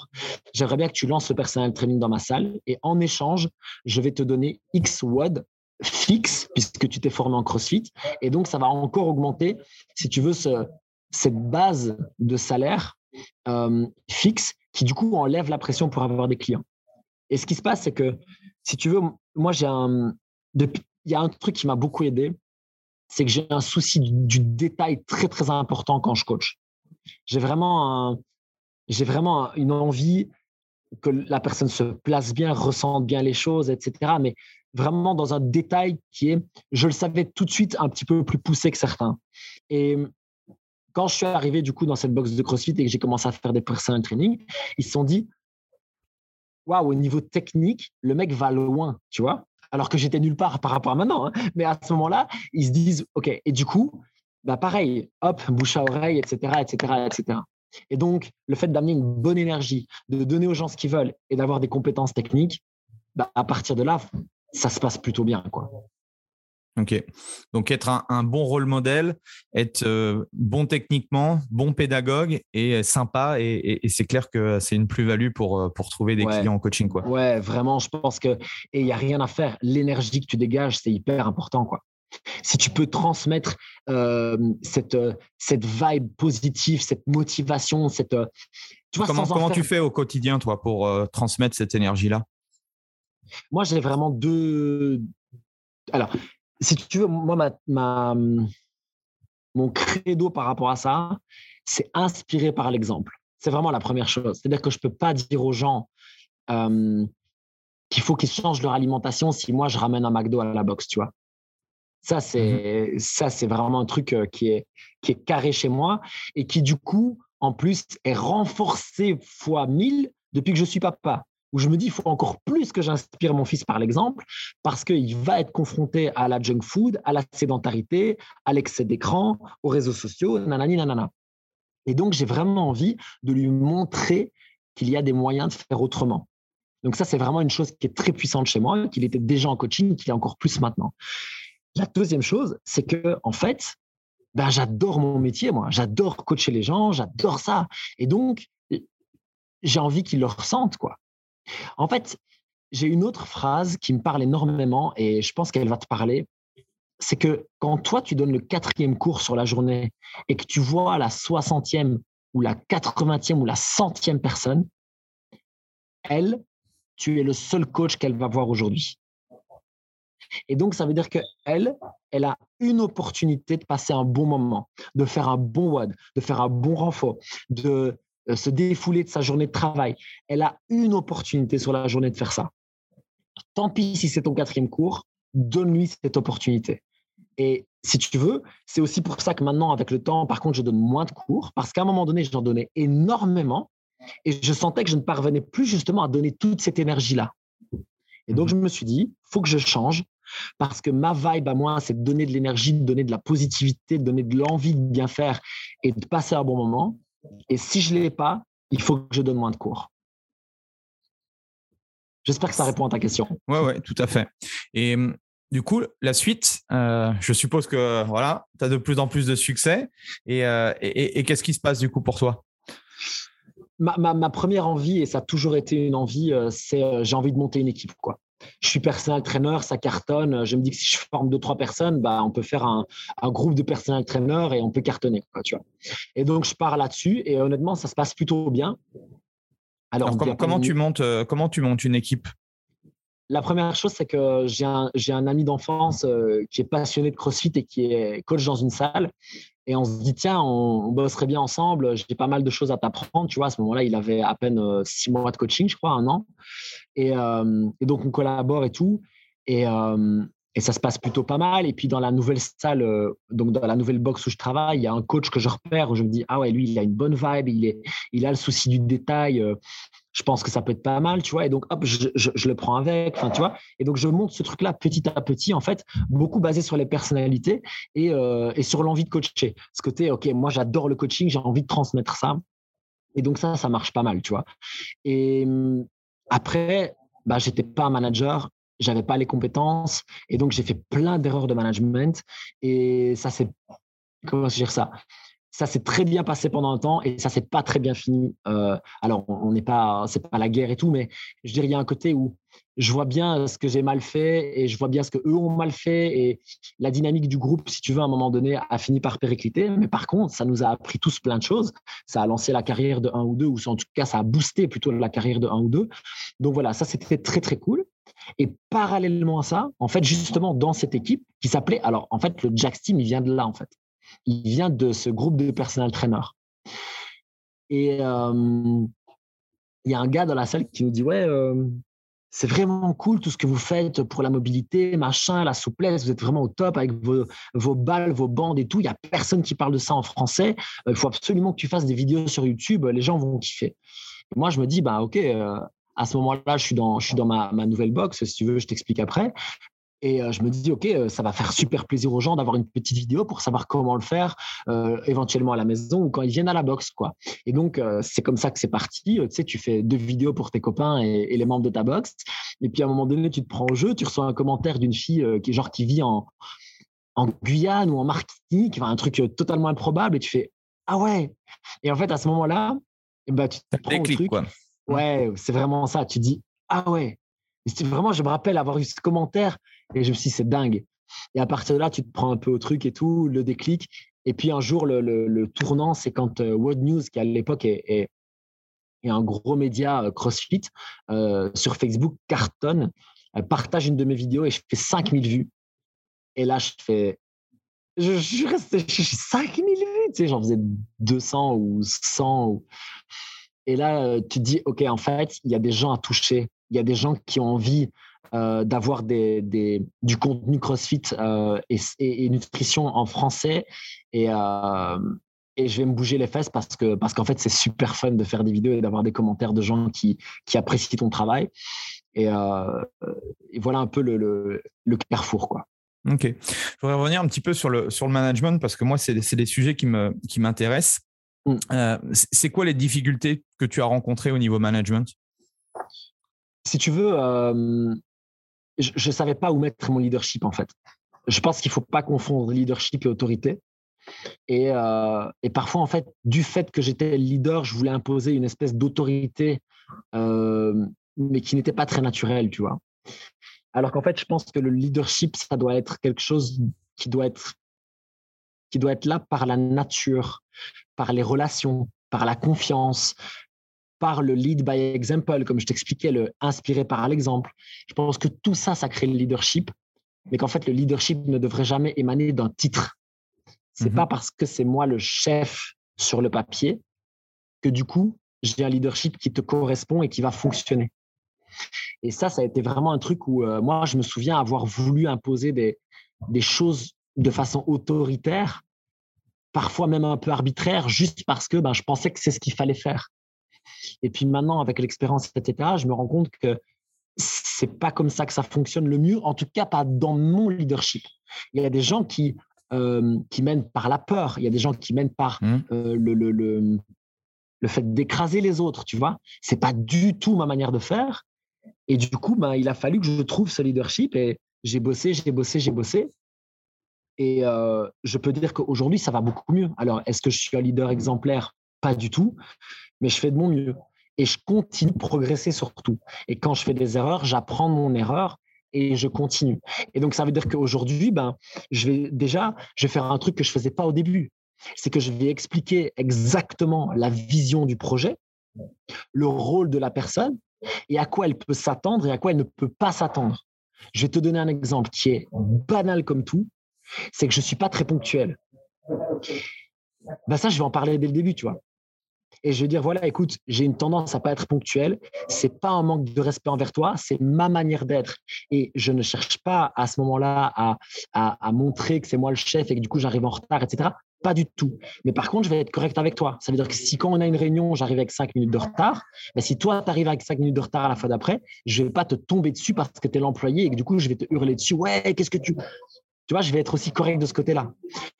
J'aimerais bien que tu lances le personnel training dans ma salle et en échange, je vais te donner X WOD fixe puisque tu t'es formé en CrossFit. Et donc, ça va encore augmenter, si tu veux, ce, cette base de salaire euh, fixe qui, du coup, enlève la pression pour avoir des clients. Et ce qui se passe, c'est que, si tu veux, moi, j'ai un. Il y a un truc qui m'a beaucoup aidé, c'est que j'ai un souci du, du, détail très, très important quand je coach. J'ai vraiment un, j'ai vraiment une envie que la personne se place bien, ressente bien les choses, etc. Mais vraiment dans un détail qui est, je le savais tout de suite, un petit peu plus poussé que certains. Et quand je suis arrivé du coup dans cette box de CrossFit et que j'ai commencé à faire des personal training, ils se sont dit, waouh, au niveau technique, le mec va loin, tu vois. Alors que j'étais nulle part par rapport à maintenant. Hein. Mais à ce moment-là, ils se disent, OK. Et du coup, bah pareil, hop, bouche à oreille, etc., etc., etc. Et donc, le fait d'amener une bonne énergie, de donner aux gens ce qu'ils veulent et d'avoir des compétences techniques, bah, à partir de là, ça se passe plutôt bien. Quoi. Ok. Donc, être un, bon rôle modèle, être euh, bon techniquement, bon pédagogue et sympa. Et, c'est clair que c'est une plus-value pour, euh, pour trouver des clients en coaching. Quoi. Ouais, vraiment, je pense que. Et il n'y a rien à faire. L'énergie que tu dégages, c'est hyper important. Quoi si tu peux transmettre euh, cette, euh, cette vibe positive, cette motivation, cette, euh, comment, tu fais au quotidien, toi, pour euh, transmettre cette énergie-là? Moi, j'ai vraiment deux. Alors, si tu veux, moi, ma, mon credo par rapport à ça, c'est inspirer par l'exemple. C'est vraiment la première chose. C'est-à-dire que je ne peux pas dire aux gens qu'il faut qu'ils changent leur alimentation si moi, je ramène un McDo à la boxe, tu vois. Ça, mmh c'est ça, c'est vraiment un truc qui est, qui est carré chez moi et qui, du coup, en plus, est renforcé fois mille depuis que je suis papa. Où je me dis, il faut encore plus que j'inspire mon fils par l'exemple, parce qu'il va être confronté à la junk food, à la sédentarité, à l'excès d'écran, aux réseaux sociaux, nanani, nanana. Et donc, j'ai vraiment envie de lui montrer qu'il y a des moyens de faire autrement. Donc ça, c'est vraiment une chose qui est très puissante chez moi, qu'il était déjà en coaching, qu'il est encore plus maintenant. La deuxième chose, c'est que en fait, ben, j'adore mon métier, moi. J'adore coacher les gens, j'adore ça. Et donc, j'ai envie qu'ils le ressentent, quoi. En fait, j'ai une autre phrase qui me parle énormément et je pense qu'elle va te parler. C'est que quand toi, tu donnes le quatrième cours sur la journée et que tu vois la soixantième ou la quatre-vingtième ou la centième personne, elle, tu es le seul coach qu'elle va voir aujourd'hui. Et donc, ça veut dire qu'elle, elle a une opportunité de passer un bon moment, de faire un bon WOD, de faire un bon renfort, de euh, se défouler de sa journée de travail. Elle a une opportunité sur la journée de faire ça. Tant pis si c'est ton quatrième cours, donne-lui cette opportunité. Et si tu veux, c'est aussi pour ça que maintenant, avec le temps, par contre, je donne moins de cours, parce qu'à un moment donné, j'en donnais énormément, et je sentais que je ne parvenais plus justement à donner toute cette énergie-là. Et donc, mmh je me suis dit, faut que je change, parce que ma vibe à moi, c'est de donner de l'énergie, de donner de la positivité, de donner de l'envie de bien faire et de passer un bon moment. Et si je ne l'ai pas, il faut que je donne moins de cours. J'espère que ça répond à ta question. Oui, ouais, tout à fait. Et hum, du coup, la suite, euh, je suppose que voilà, tu as de plus en plus de succès. Euh, et, et, qu'est-ce qui se passe du coup pour toi? Ma, ma, ma, première envie, et ça a toujours été une envie, euh, c'est j'ai envie de monter une équipe. Quoi je suis personnel trainer, ça cartonne. Je me dis que si je forme deux, trois personnes, bah, on peut faire un, groupe de personnel trainer et on peut cartonner. tu vois. Et donc, je pars là-dessus et honnêtement, ça se passe plutôt bien. Alors, comment, tu montes, euh, comment tu montes une équipe? La première chose, c'est que j'ai un, un, ami d'enfance euh, qui est passionné de CrossFit et qui est coach dans une salle. Et on se dit, tiens, on, bosserait bien ensemble, j'ai pas mal de choses à t'apprendre. Tu vois, à ce moment-là, il avait à peine euh, six mois de coaching, je crois, un an. Et, euh, donc, on collabore et tout. Et, euh, et, ça se passe plutôt pas mal. Et puis, dans la nouvelle salle, donc dans la nouvelle box où je travaille, il y a un coach que je repère où je me dis, ah ouais, lui, il a une bonne vibe, il, est, il a le souci du détail je pense que ça peut être pas mal, tu vois. Et donc, hop, je, je, le prends avec, tu vois. Et donc, je monte ce truc-là petit à petit, en fait, beaucoup basé sur les personnalités et, euh, et sur l'envie de coacher. Ce côté, OK, moi, j'adore le coaching, j'ai envie de transmettre ça. Et donc, ça, ça marche pas mal, tu vois. Et hum, après, bah, j'étais pas un manager, j'avais pas les compétences. Et donc, j'ai fait plein d'erreurs de management. Et ça, c'est, comment dire ça? Ça s'est très bien passé pendant un temps et ça s'est pas très bien fini. Euh, alors, on n'est pas, c'est pas la guerre et tout, mais je dirais il y a un côté où je vois bien ce que j'ai mal fait et je vois bien ce que eux ont mal fait et la dynamique du groupe, si tu veux, à un moment donné, a fini par péricliter. Mais par contre, ça nous a appris tous plein de choses. Ça a lancé la carrière de un ou deux, ou en tout cas, ça a boosté plutôt la carrière de un ou deux. Donc voilà, ça c'était très très cool. Et parallèlement à ça, en fait, justement, dans cette équipe qui s'appelait, alors en fait, le Jack Team, il vient de là, en fait il vient de ce groupe de personnel trainers. Et euh, il y a un gars dans la salle qui nous dit Ouais, euh, c'est vraiment cool tout ce que vous faites pour la mobilité, machin, la souplesse, vous êtes vraiment au top avec vos, vos balles, vos bandes et tout. Il n'y a personne qui parle de ça en français. Euh, il faut absolument que tu fasses des vidéos sur YouTube, les gens vont kiffer. Et moi, je me dis, bah, ok, à ce moment-là, je suis dans, je suis dans ma, ma, nouvelle box. Si tu veux, je t'explique après. Et euh, je me dis, OK, euh, ça va faire super plaisir aux gens d'avoir une petite vidéo pour savoir comment le faire, euh, éventuellement à la maison ou quand ils viennent à la boxe. Quoi. Et donc, c'est comme ça que c'est parti. Tu sais, tu fais deux vidéos pour tes copains et, les membres de ta boxe. Et puis, à un moment donné, tu te prends au jeu, tu reçois un commentaire d'une fille qui, genre, qui vit en, en Guyane ou en Martinique, enfin, un truc totalement improbable, et tu fais, ah ouais. Et en fait, à ce moment-là, ben, tu te prends au truc. Quoi. Ouais, c'est vraiment ça. Tu dis, ah ouais. Et vraiment, je me rappelle avoir eu ce commentaire et je me suis dit, c'est dingue. Et à partir de là, tu te prends un peu au truc et tout, le déclic. Et puis un jour, le, le, tournant, c'est quand euh, World News, qui à l'époque est, et un gros média CrossFit sur Facebook cartonne, partage une de mes vidéos et je fais 5000 vues. Et là, je fais. Je, suis resté. 5000 vues, tu sais, j'en faisais 200 ou 100. Et là, tu te dis, OK, en fait, il y a des gens à toucher. Il y a des gens qui ont envie d'avoir des, des, du contenu CrossFit et, et, nutrition en français. Et, et je vais me bouger les fesses parce que parce qu'en fait c'est super fun de faire des vidéos et d'avoir des commentaires de gens qui, qui apprécient ton travail et, euh, et voilà un peu le, le, le, carrefour quoi. Ok, je voudrais revenir un petit peu sur le sur le management parce que moi c'est des sujets qui me qui m'intéressent. Mm. Euh, c'est quoi les difficultés que tu as rencontrées au niveau management? Si tu veux, euh, je ne savais pas où mettre mon leadership en fait. Je pense qu'il ne faut pas confondre leadership et autorité. Euh, et, parfois, en fait, du fait que j'étais leader, je voulais imposer une espèce d'autorité, euh, mais qui n'était pas très naturelle, tu vois. Alors qu'en fait, je pense que le leadership, ça doit être quelque chose qui doit être, qui doit être là par la nature, par les relations, par la confiance, par le lead by example, comme je t'expliquais, le inspiré par l'exemple. Je pense que tout ça, ça crée le leadership, mais qu'en fait, le leadership ne devrait jamais émaner d'un titre c'est mmh pas parce que c'est moi le chef sur le papier que du coup, j'ai un leadership qui te correspond et qui va fonctionner. Et ça, ça a été vraiment un truc où euh, moi, je me souviens avoir voulu imposer des, des choses de façon autoritaire, parfois même un peu arbitraire, juste parce que ben, je pensais que c'est ce qu'il fallait faire. Et puis maintenant, avec l'expérience, etc., je me rends compte que c'est pas comme ça que ça fonctionne le mieux, en tout cas pas dans mon leadership. Il y a des gens qui euh, qui mènent par la peur. Il y a des gens qui mènent par mmh. euh, le, le, le, le, fait d'écraser les autres, tu vois. C'est pas du tout ma manière de faire. Et du coup, ben, il a fallu que je trouve ce leadership et j'ai bossé, j'ai bossé, j'ai bossé. Et euh, je peux dire qu'aujourd'hui, ça va beaucoup mieux. Alors, est-ce que je suis un leader exemplaire? Pas du tout, mais je fais de mon mieux. Et je continue de progresser surtout. Et quand je fais des erreurs, j'apprends mon erreur et je continue. Et donc, ça veut dire qu'aujourd'hui, ben, je vais déjà, je vais faire un truc que je faisais pas au début. C'est que je vais expliquer exactement la vision du projet, le rôle de la personne et à quoi elle peut s'attendre et à quoi elle ne peut pas s'attendre. Je vais te donner un exemple qui est banal comme tout, c'est que je suis pas très ponctuel. Ben ça, je vais en parler dès le début, tu vois et je vais dire voilà, écoute, j'ai une tendance à pas être ponctuel. C'est pas un manque de respect envers toi, c'est ma manière d'être. Et je ne cherche pas à ce moment-là à, à, montrer que c'est moi le chef et que du coup j'arrive en retard, etc. Pas du tout. Mais par contre, je vais être correct avec toi. Ça veut dire que si quand on a une réunion, j'arrive avec cinq minutes de retard, mais ben, si toi, tu arrives avec cinq minutes de retard à la fois d'après, je vais pas te tomber dessus parce que tu es l'employé et que du coup, je vais te hurler dessus. Ouais, qu'est-ce que tu. Tu vois, je vais être aussi correct de ce côté-là.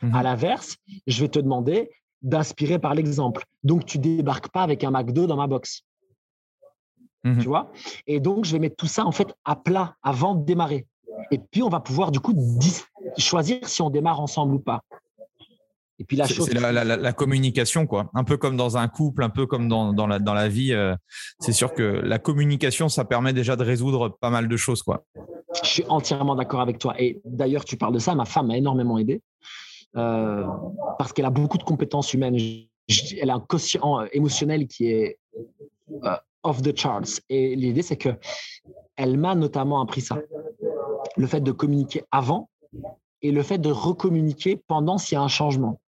Mmh à l'inverse, je vais te demander d'inspirer par l'exemple. Donc, tu débarques pas avec un McDo dans ma box. Mmh tu vois? Et donc, je vais mettre tout ça en fait à plat avant de démarrer. Et puis, on va pouvoir du coup choisir si on démarre ensemble ou pas. Et puis la chose. C'est la, communication, quoi. Un peu comme dans un couple, un peu comme dans, dans la, dans la vie. Euh, c'est sûr que la communication, ça permet déjà de résoudre pas mal de choses, quoi. Je suis entièrement d'accord avec toi. Et d'ailleurs, tu parles de ça. Ma femme m'a énormément aidé. Euh, parce qu'elle a beaucoup de compétences humaines. Elle a un quotient euh, émotionnel qui est euh, off the charts. Et l'idée, c'est que elle m'a notamment appris ça. Le fait de communiquer avant et le fait de recommuniquer pendant s'il y a un changement.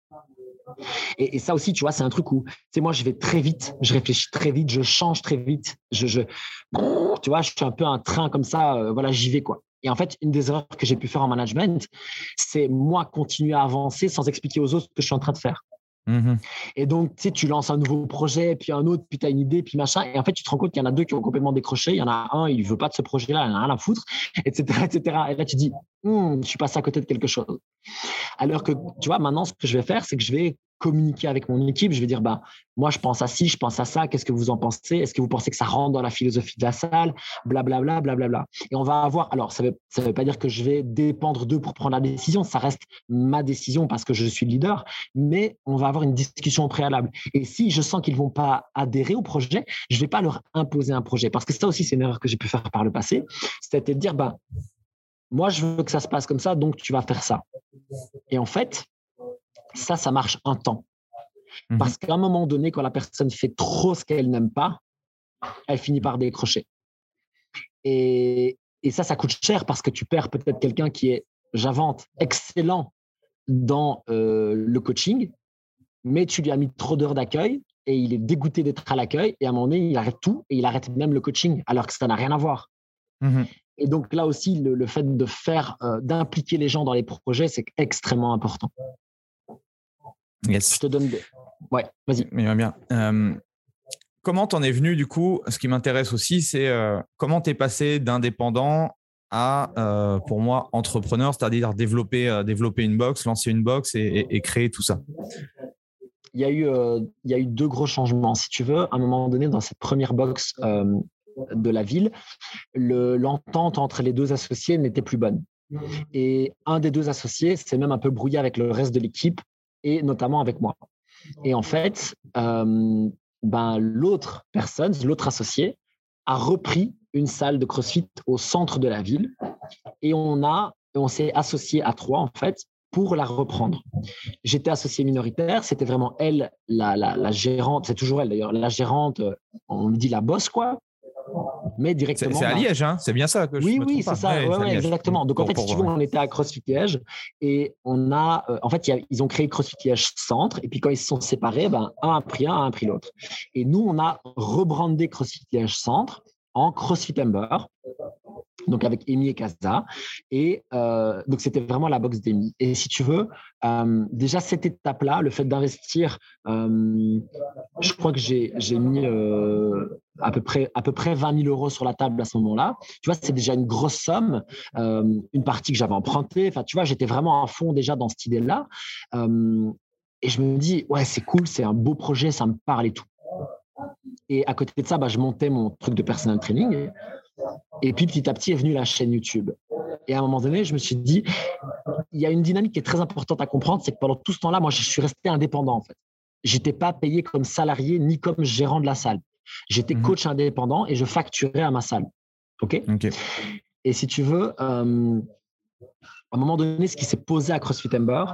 Et, ça aussi, tu vois, c'est un truc où, tu moi, je vais très vite, je réfléchis très vite, je change très vite. Je tu vois, je suis un peu un train comme ça, voilà, j'y vais, quoi. Et en fait, une des erreurs que j'ai pu faire en management, c'est moi continuer à avancer sans expliquer aux autres ce que je suis en train de faire. Mmh et donc, tu sais, tu lances un nouveau projet, puis un autre, puis tu as une idée, puis machin. Et en fait, tu te rends compte qu'il y en a deux qui ont complètement décroché. Il y en a un, il veut pas de ce projet-là, il en a rien à foutre, etc., etc. Et là, tu dis, hm, je suis passé à côté de quelque chose. Alors que, tu vois, maintenant, ce que je vais faire, c'est que je vais communiquer avec mon équipe. Je vais dire, bah, moi, je pense à ci, je pense à ça. Qu'est-ce que vous en pensez? Est-ce que vous pensez que ça rentre dans la philosophie de la salle? Blablabla, blablabla. Et on va avoir. Alors, ça ne veut, pas dire que je vais dépendre d'eux pour prendre la décision. Ça reste ma décision parce que je suis le leader. Mais on va avoir une discussion préalable. Et si je sens qu'ils vont pas adhérer au projet, je vais pas leur imposer un projet. Parce que ça aussi, c'est une erreur que j'ai pu faire par le passé. C'était de dire, bah, moi, je veux que ça se passe comme ça, donc tu vas faire ça. Et en fait, ça, ça marche un temps. Mmh Parce qu'à un moment donné, quand la personne fait trop ce qu'elle n'aime pas, elle finit par décrocher. Et, et ça, ça coûte cher parce que tu perds peut-être quelqu'un qui est, j'invente, excellent dans euh, le coaching, mais tu lui as mis trop d'heures d'accueil et il est dégoûté d'être à l'accueil et à un moment donné, il arrête tout et il arrête même le coaching alors que ça n'a rien à voir. Mmh et donc là aussi, le, fait de faire, euh, d'impliquer les gens dans les projets, c'est extrêmement important. Yes. Je te donne des... Ouais, vas-y. Mais bien. Euh, comment t'en es venu du coup? Ce qui m'intéresse aussi, c'est euh, comment t'es passé d'indépendant à, pour moi, entrepreneur, c'est-à-dire développer, développer une box, lancer une box et, créer tout ça? Il y, a eu, il y a eu deux gros changements. Si tu veux, à un moment donné, dans cette première box de la ville, l'entente entre les deux associés n'était plus bonne. Et un des deux associés s'est même un peu brouillé avec le reste de l'équipe et notamment avec moi. Et en fait, euh, ben, l'autre personne, l'autre associé, a repris une salle de CrossFit au centre de la ville et on a, on s'est associé à trois en fait pour la reprendre. J'étais associé minoritaire, c'était vraiment elle, la, la, la gérante, c'est toujours elle d'ailleurs, la gérante, on lui dit la bosse quoi, mais directement. C'est à Liège, hein c'est bien ça que je Oui, oui, c'est ça, exactement. Donc en fait, si tu veux, on était à CrossFit Liège et on a, euh, en fait, ils ont créé CrossFit Liège Centre et puis quand ils se sont séparés, ben, un a pris un, un a pris l'autre. Et nous, on a rebrandé CrossFit Liège Centre en CrossFit Ember donc avec Amy et Casa. Et euh, donc, c'était vraiment la box d'Amy. Et si tu veux, euh, déjà cette étape-là, le fait d'investir, euh, je crois que j'ai mis à, peu près, à peu près 20 000 euros sur la table à ce moment-là. Tu vois, c'est déjà une grosse somme, une partie que j'avais empruntée. Enfin, tu vois, j'étais vraiment à fond déjà dans cette idée-là. et je me dis, ouais, c'est cool, c'est un beau projet, ça me parle et tout. Et à côté de ça, bah, je montais mon truc de personal training. Et puis petit à petit est venue la chaîne YouTube. Et à un moment donné, je me suis dit, il y a une dynamique qui est très importante à comprendre, c'est que pendant tout ce temps-là, moi, je suis resté indépendant en fait. J'étais pas payé comme salarié ni comme gérant de la salle. J'étais mhm. coach indépendant et je facturais à ma salle. Ok? Et si tu veux, euh, à un moment donné, ce qui s'est posé à CrossFit Ember,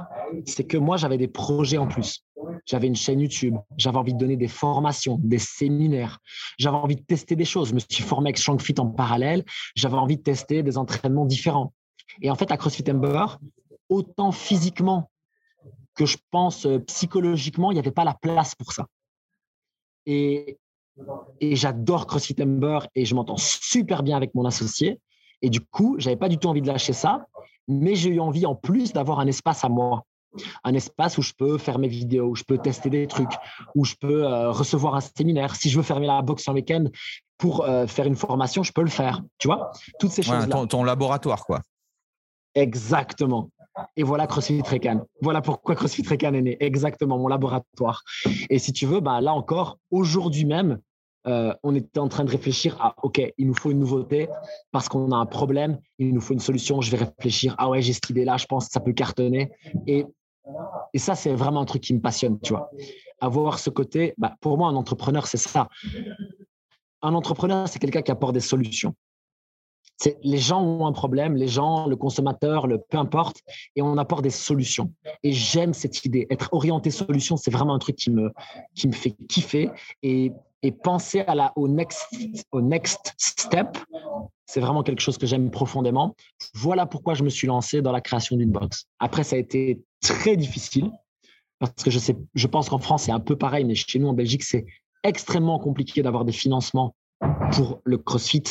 c'est que moi, j'avais des projets en plus. J'avais une chaîne YouTube, j'avais envie de donner des formations, des séminaires, j'avais envie de tester des choses. Je me suis formé avec StrongFit en parallèle, j'avais envie de tester des entraînements différents. Et en fait, à CrossFit Ember, autant physiquement que je pense euh, psychologiquement, il n'y avait pas la place pour ça. Et, et j'adore CrossFit Ember et je m'entends super bien avec mon associé. Et du coup, j'avais pas du tout envie de lâcher ça mais j'ai eu envie en plus d'avoir un espace à moi. Un espace où je peux faire mes vidéos, où je peux tester des trucs, où je peux euh, recevoir un séminaire. Si je veux fermer la box en week-end pour euh, faire une formation, je peux le faire. Tu vois? Toutes ces choses-là. Ton, laboratoire, quoi. Exactement. Et voilà CrossFit Recan. Voilà pourquoi CrossFit Recan est né. Exactement, mon laboratoire. Et si tu veux, bah, là encore, aujourd'hui même, euh, on était en train de réfléchir à OK, il nous faut une nouveauté parce qu'on a un problème, il nous faut une solution. Je vais réfléchir. Ah ouais, j'ai cette idée-là, je pense que ça peut cartonner. Et, et ça, c'est vraiment un truc qui me passionne, tu vois. Avoir ce côté, bah, pour moi, un entrepreneur, c'est ça. Un entrepreneur, c'est quelqu'un qui apporte des solutions. Les gens ont un problème, les gens, le consommateur, le peu importe, et on apporte des solutions. Et j'aime cette idée. Être orienté solution, c'est vraiment un truc qui me, qui me fait kiffer. Et et penser à la, au, next, au next step, c'est vraiment quelque chose que j'aime profondément. Voilà pourquoi je me suis lancé dans la création d'une box. Après, ça a été très difficile parce que je, sais, je pense qu'en France, c'est un peu pareil, mais chez nous, en Belgique, c'est extrêmement compliqué d'avoir des financements pour le CrossFit.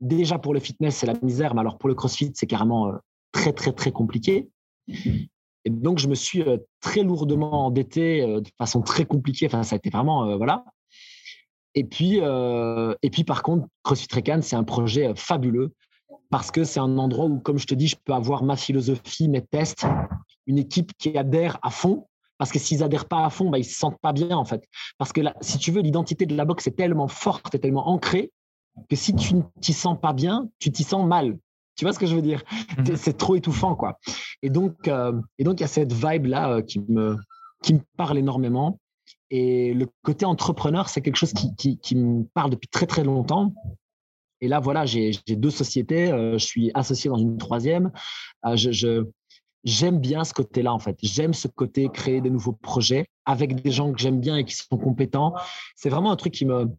Déjà pour le fitness, c'est la misère, mais alors pour le CrossFit, c'est carrément euh, très, très, très compliqué. Et donc, je me suis euh, très lourdement endetté euh, de façon très compliquée. Enfin, ça a été vraiment, voilà. Et puis, euh, et puis par contre, CrossFit c'est un projet euh, fabuleux parce que c'est un endroit où, comme je te dis, je peux avoir ma philosophie, mes tests, une équipe qui adhère à fond. Parce que s'ils adhèrent pas à fond, bah, ils se sentent pas bien en fait. Parce que si tu veux, l'identité de la boxe est tellement forte, est tellement ancrée que si tu ne t'y sens pas bien, tu t'y sens mal. Tu vois ce que je veux dire? Mhm. C'est trop étouffant quoi. Et donc, euh, et donc il y a cette vibe là qui me qui me parle énormément. Et le côté entrepreneur, c'est quelque chose qui, me parle depuis très très longtemps. Et là, voilà, j'ai deux sociétés. Euh, je suis associé dans une troisième. Euh, j'aime bien ce côté-là, en fait. J'aime ce côté créer des nouveaux projets avec des gens que j'aime bien et qui sont compétents. C'est vraiment un truc qui me,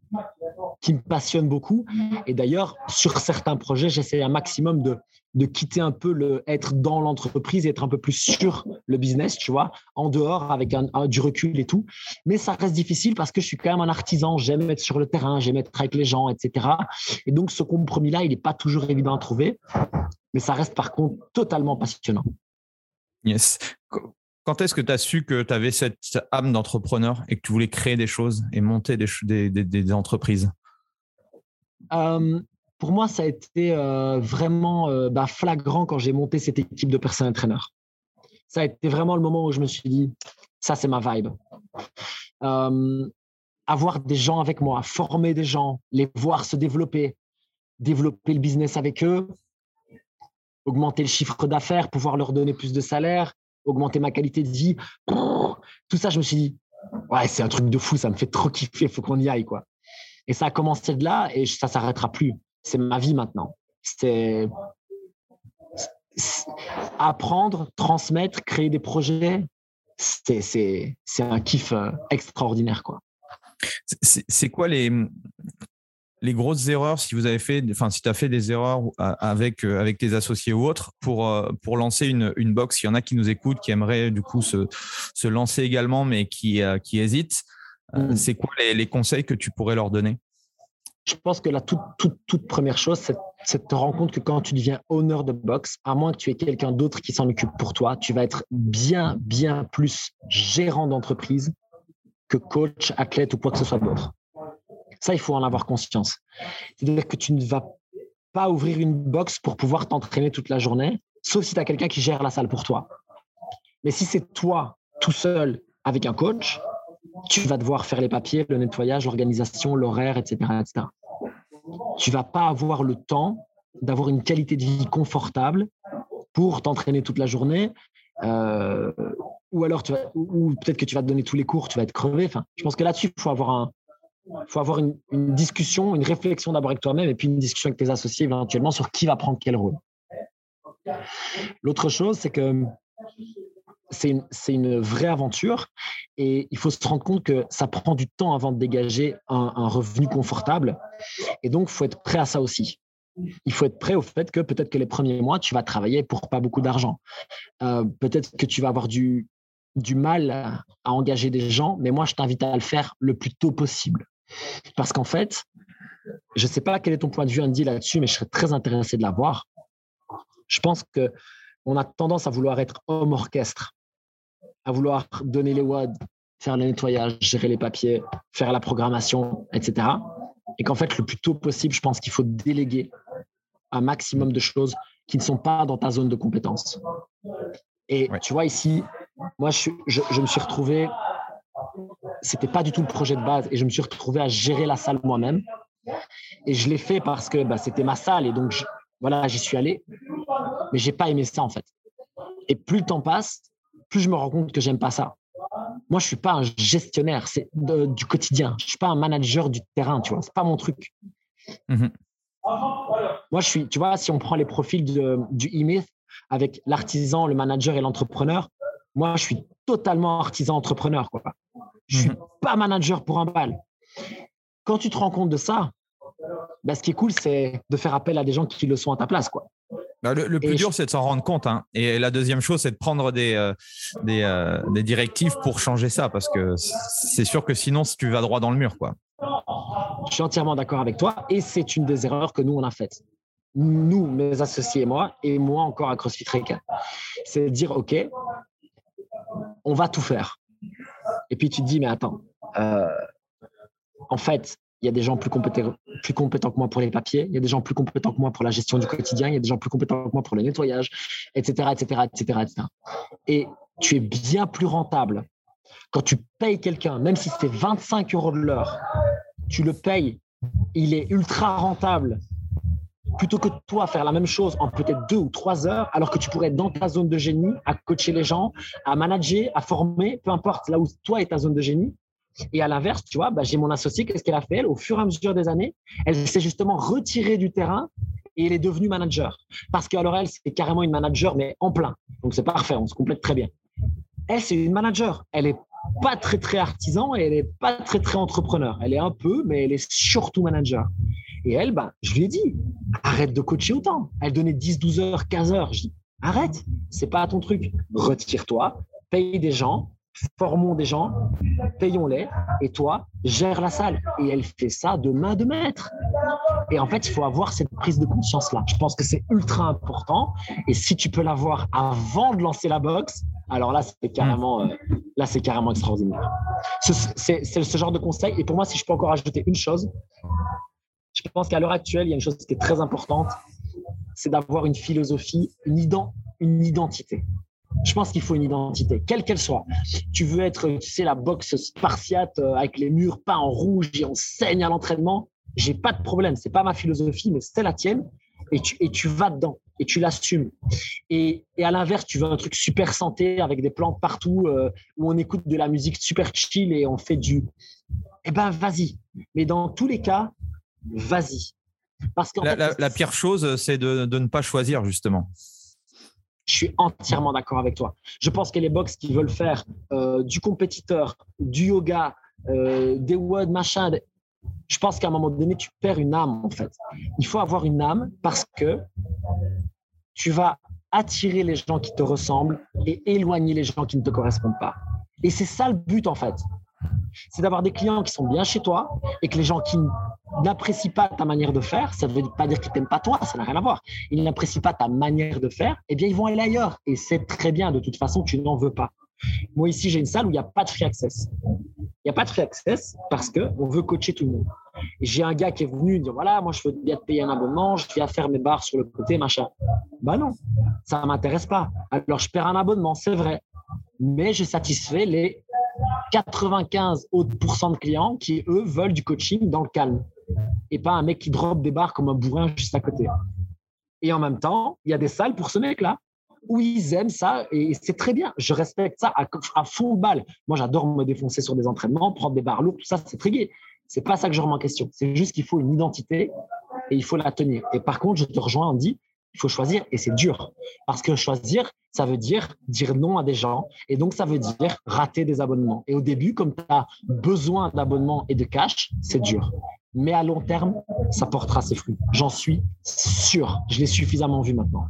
qui me passionne beaucoup. Et d'ailleurs, sur certains projets, j'essaie un maximum de, de quitter un peu le être dans l'entreprise et être un peu plus sur le business, tu vois, en dehors avec un, du recul et tout. Mais ça reste difficile parce que je suis quand même un artisan, j'aime être sur le terrain, j'aime être avec les gens, etc. Et donc ce compromis-là, il n'est pas toujours évident à trouver, mais ça reste par contre totalement passionnant. Yes. Quand est-ce que tu as su que tu avais cette âme d'entrepreneur et que tu voulais créer des choses et monter des, entreprises? Pour moi, ça a été euh, vraiment euh, bah, flagrant quand j'ai monté cette équipe de personnes entraîneurs. Ça a été vraiment le moment où je me suis dit, ça c'est ma vibe. avoir des gens avec moi, former des gens, les voir se développer, développer le business avec eux, augmenter le chiffre d'affaires, pouvoir leur donner plus de salaire, augmenter ma qualité de vie. Tout ça, je me suis dit, ouais, c'est un truc de fou, ça me fait trop kiffer, il faut qu'on y aille. quoi. Et ça a commencé de là et ça s'arrêtera plus. C'est ma vie maintenant. C'est apprendre, transmettre, créer des projets. C'est un kiff euh, extraordinaire. quoi. C'est quoi les, les grosses erreurs, si vous avez fait, enfin, si tu as fait des erreurs avec, euh, avec tes associés ou autres pour, euh, pour lancer une, une box, il y en a qui nous écoutent, qui aimeraient du coup se, se lancer également, mais qui, euh, qui hésitent. Mm. C'est quoi les, les, conseils que tu pourrais leur donner? Je pense que la toute, toute, toute première chose, c'est, de te rendre compte que quand tu deviens honneur de boxe, à moins que tu aies quelqu'un d'autre qui s'en occupe pour toi, tu vas être bien, bien plus gérant d'entreprise que coach, athlète ou quoi que ce soit d'autre. Ça, il faut en avoir conscience. C'est-à-dire que tu ne vas pas ouvrir une box pour pouvoir t'entraîner toute la journée, sauf si tu as quelqu'un qui gère la salle pour toi. Mais si c'est toi tout seul avec un coach, tu vas devoir faire les papiers, le nettoyage, l'organisation, l'horaire, etc., etc. Tu vas pas avoir le temps d'avoir une qualité de vie confortable pour t'entraîner toute la journée. Euh, ou alors, peut-être que tu vas te donner tous les cours, tu vas être crevé. Enfin, je pense que là-dessus, il faut avoir un, il faut avoir une, discussion, une réflexion d'abord avec toi-même et puis une discussion avec tes associés éventuellement sur qui va prendre quel rôle. L'autre chose, c'est que c'est une, vraie aventure et il faut se rendre compte que ça prend du temps avant de dégager un, revenu confortable. Et donc, il faut être prêt à ça aussi. Il faut être prêt au fait que peut-être que les premiers mois, tu vas travailler pour pas beaucoup d'argent. Euh, peut-être que tu vas avoir du mal à engager des gens, mais moi, je t'invite à le faire le plus tôt possible. Parce qu'en fait, je ne sais pas quel est ton point de vue, Andy, là-dessus, mais je serais très intéressé de l'avoir. Je pense qu'on a tendance à vouloir être homme orchestre, à vouloir donner les WAD, faire le nettoyage, gérer les papiers, faire la programmation, etc. Et qu'en fait, le plus tôt possible, je pense qu'il faut déléguer un maximum de choses qui ne sont pas dans ta zone de compétence. Et tu vois, ici, moi, je, je me suis retrouvé c'était pas du tout le projet de base et je me suis retrouvé à gérer la salle moi-même. Et je l'ai fait parce que bah, c'était ma salle et donc voilà, j'y suis allé. Mais j'ai pas aimé ça en fait. Et plus le temps passe, plus je me rends compte que j'aime pas ça. Moi, je suis pas un gestionnaire c'est du quotidien. Je suis pas un manager du terrain, tu vois. C'est pas mon truc. Mhm. Moi, je suis, tu vois, si on prend les profils de, du e avec l'artisan, le manager et l'entrepreneur, moi, je suis totalement artisan entrepreneur. Quoi. Je suis mhm. pas manager pour un bal. Quand tu te rends compte de ça, bah, ce qui est cool, c'est de faire appel à des gens qui le sont à ta place. Quoi. Bah, le, plus dur, c'est de s'en rendre compte. Hein. Et la deuxième chose, c'est de prendre des, euh, euh, des, directives pour changer ça. Parce que c'est sûr que sinon, tu vas droit dans le mur. Quoi. Je suis entièrement d'accord avec toi. Et c'est une des erreurs que nous, on a faites. Nous, mes associés et moi, et moi encore à CrossFit Reika. C'est de dire, OK, on va tout faire. Et puis tu te dis, mais attends, euh, en fait, il y a des gens plus compétents, que moi pour les papiers, il y a des gens plus compétents que moi pour la gestion du quotidien, il y a des gens plus compétents que moi pour le nettoyage, etc., etc., etc., etc. Et tu es bien plus rentable quand tu payes quelqu'un, même si c'est 25 euros de l'heure, tu le payes, il est ultra rentable plutôt que toi faire la même chose en peut-être deux ou trois heures, alors que tu pourrais être dans ta zone de génie, à coacher les gens, à manager, à former, peu importe là où toi est ta zone de génie. Et à l'inverse, tu vois, bah, j'ai mon associé, qu'est-ce qu'elle a fait? Elle, Au fur et à mesure des années, elle s'est justement retirée du terrain Et elle est devenue manager. Parce qu'alors, elle, c'est carrément une manager, mais en plein. Donc, c'est parfait, on se complète très bien. Elle, c'est une manager. Elle est pas très, très artisan et elle est pas très, très entrepreneur. Elle est un peu, mais elle est surtout manager. Et elle, ben, je lui ai dit, arrête de coacher autant. Elle donnait 10, 12 heures, 15 heures. Je dis, arrête, c'est pas ton truc. Retire-toi, paye des gens, formons des gens, payons-les, et toi, gère la salle. Et elle fait ça de main de maître. Et en fait, il faut avoir cette prise de conscience-là. Je pense que c'est ultra important. Et si tu peux l'avoir avant de lancer la boxe, alors là, c'est carrément, euh, là, c'est carrément extraordinaire. C'est ce genre de conseil. Et pour moi, si je peux encore ajouter une chose, je pense qu'à l'heure actuelle, il y a une chose qui est très importante, c'est d'avoir une philosophie, une, identité. Je pense qu'il faut une identité, quelle qu'elle soit. Tu veux être, tu sais, la boxe spartiate euh, avec les murs peints en rouge et on saigne à l'entraînement. J'ai pas de problème. C'est pas ma philosophie, mais c'est la tienne. Et tu, vas dedans et tu l'assumes. Et, et, à l'inverse, tu veux un truc super santé avec des plantes partout euh, où on écoute de la musique super chill et on fait du. Eh ben, vas-y. Mais dans tous les cas, vas-y. Parce que la, la, pire chose, c'est de, de ne pas choisir justement. Je suis entièrement d'accord avec toi. Je pense que les box qui veulent faire euh, du compétiteur, du yoga, euh, des WOD, machin, je pense qu'à un moment donné, tu perds une âme en fait. Il faut avoir une âme parce que tu vas attirer les gens qui te ressemblent et éloigner les gens qui ne te correspondent pas. Et c'est ça le but en fait c'est d'avoir des clients qui sont bien chez toi et que les gens qui n'apprécient pas ta manière de faire, ça ne veut pas dire qu'ils t'aiment pas toi, ça n'a rien à voir. Ils n'apprécient pas ta manière de faire, eh bien, ils vont aller ailleurs. Et c'est très bien, de toute façon, tu n'en veux pas. Moi, ici, j'ai une salle où il n'y a pas de free access. Il n'y a pas de free access parce qu'on veut coacher tout le monde. J'ai un gars qui est venu dire voilà, moi, je veux bien te payer un abonnement, je viens faire mes barres sur le côté, machin. Bah non, ça m'intéresse pas. Alors, je perds un abonnement, c'est vrai. Mais je satisfais les 95 autres de clients qui, eux, veulent du coaching dans le calme et pas un mec qui drop des barres comme un bourrin juste à côté. Et en même temps, il y a des salles pour ce mec-là où ils aiment ça et c'est très bien. Je respecte ça à, fond de balle. Moi, j'adore me défoncer sur des entraînements, prendre des barres lourdes, tout ça, c'est très gai. C'est pas ça que je remets en question. C'est juste qu'il faut une identité et il faut la tenir. Et par contre, je te rejoins, dit il faut choisir et c'est dur. Parce que choisir, ça veut dire dire non à des gens et donc ça veut dire rater des abonnements. Et au début, comme tu as besoin d'abonnements et de cash, c'est dur. Mais à long terme, ça portera ses fruits. J'en suis sûr. Je l'ai suffisamment vu maintenant.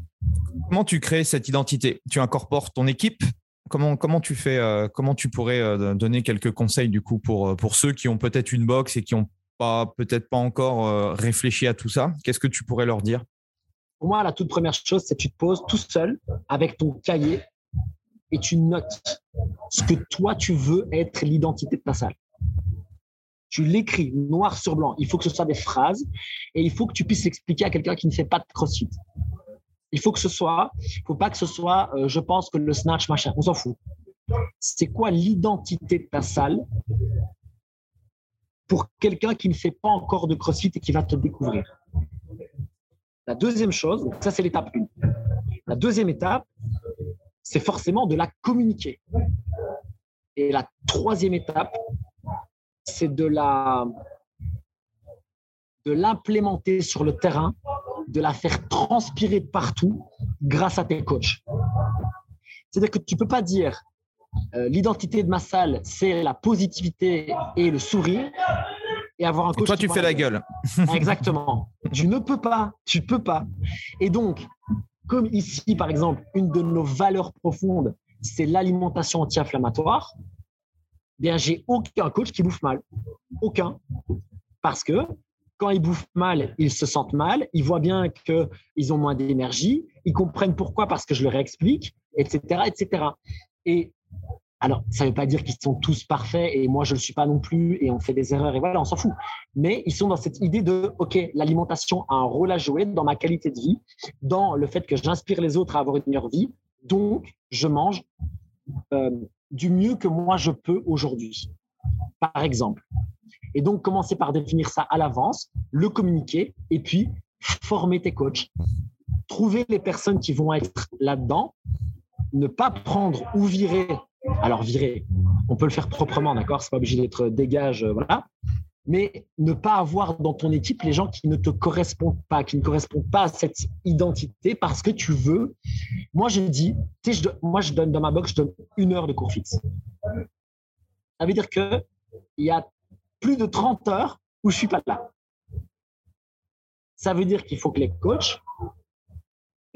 Comment tu crées cette identité? Tu incorpores ton équipe? Comment, comment tu fais euh, Comment tu pourrais euh, donner quelques conseils du coup pour, euh, pour ceux qui ont peut-être une box et qui n'ont pas peut-être pas encore réfléchi à tout ça? Qu'est-ce que tu pourrais leur dire? Pour moi, la toute première chose, c'est que tu te poses tout seul avec ton cahier et tu notes ce que toi, tu veux être l'identité de ta salle. Tu l'écris noir sur blanc. Il faut que ce soit des phrases et il faut que tu puisses l'expliquer à quelqu'un qui ne fait pas de crossfit. Il faut que ce soit, il faut pas que ce soit, euh, je pense que le snatch, machin, on s'en fout. C'est quoi l'identité de ta salle pour quelqu'un qui ne fait pas encore de crossfit et qui va te découvrir? La deuxième chose, ça c'est l'étape 1. La deuxième étape, c'est forcément de la communiquer. Et la troisième étape, c'est de la de l'implémenter sur le terrain, de la faire transpirer partout grâce à tes coachs. C'est-à-dire que tu ne peux pas dire euh, l'identité de ma salle, c'est la positivité et le sourire, et avoir un coach. toi, tu fais la gueule. Exactement. [LAUGHS] tu ne peux pas. Tu ne peux pas. Et donc, comme ici, par exemple, une de nos valeurs profondes, c'est l'alimentation anti-inflammatoire, bien, j'ai aucun coach qui bouffe mal. Aucun. Parce que quand ils bouffent mal, ils se sentent mal, ils voient bien qu'ils ont moins d'énergie, ils comprennent pourquoi parce que je leur explique, etc., etc. Et alors, ça ne veut pas dire qu'ils sont tous parfaits et moi je ne le suis pas non plus et on fait des erreurs et voilà, on s'en fout. Mais ils sont dans cette idée de, OK, l'alimentation a un rôle à jouer dans ma qualité de vie, dans le fait que j'inspire les autres à avoir une meilleure vie. Donc, je mange euh, du mieux que moi je peux aujourd'hui, par exemple. Et donc, commencer par définir ça à l'avance, le communiquer et puis former tes coachs. Trouver les personnes qui vont être là-dedans, ne pas prendre ou virer alors virer, on peut le faire proprement, d'accord? C'est pas obligé d'être dégage, euh, voilà. mais ne pas avoir dans ton équipe les gens qui ne te correspondent pas, qui ne correspondent pas à cette identité parce que tu veux. Moi, je dis, je, moi, je donne dans ma box, je donne une heure de cours fixe. Ça veut dire qu'il y a plus de 30 heures où je suis pas là. Ça veut dire qu'il faut que les coachs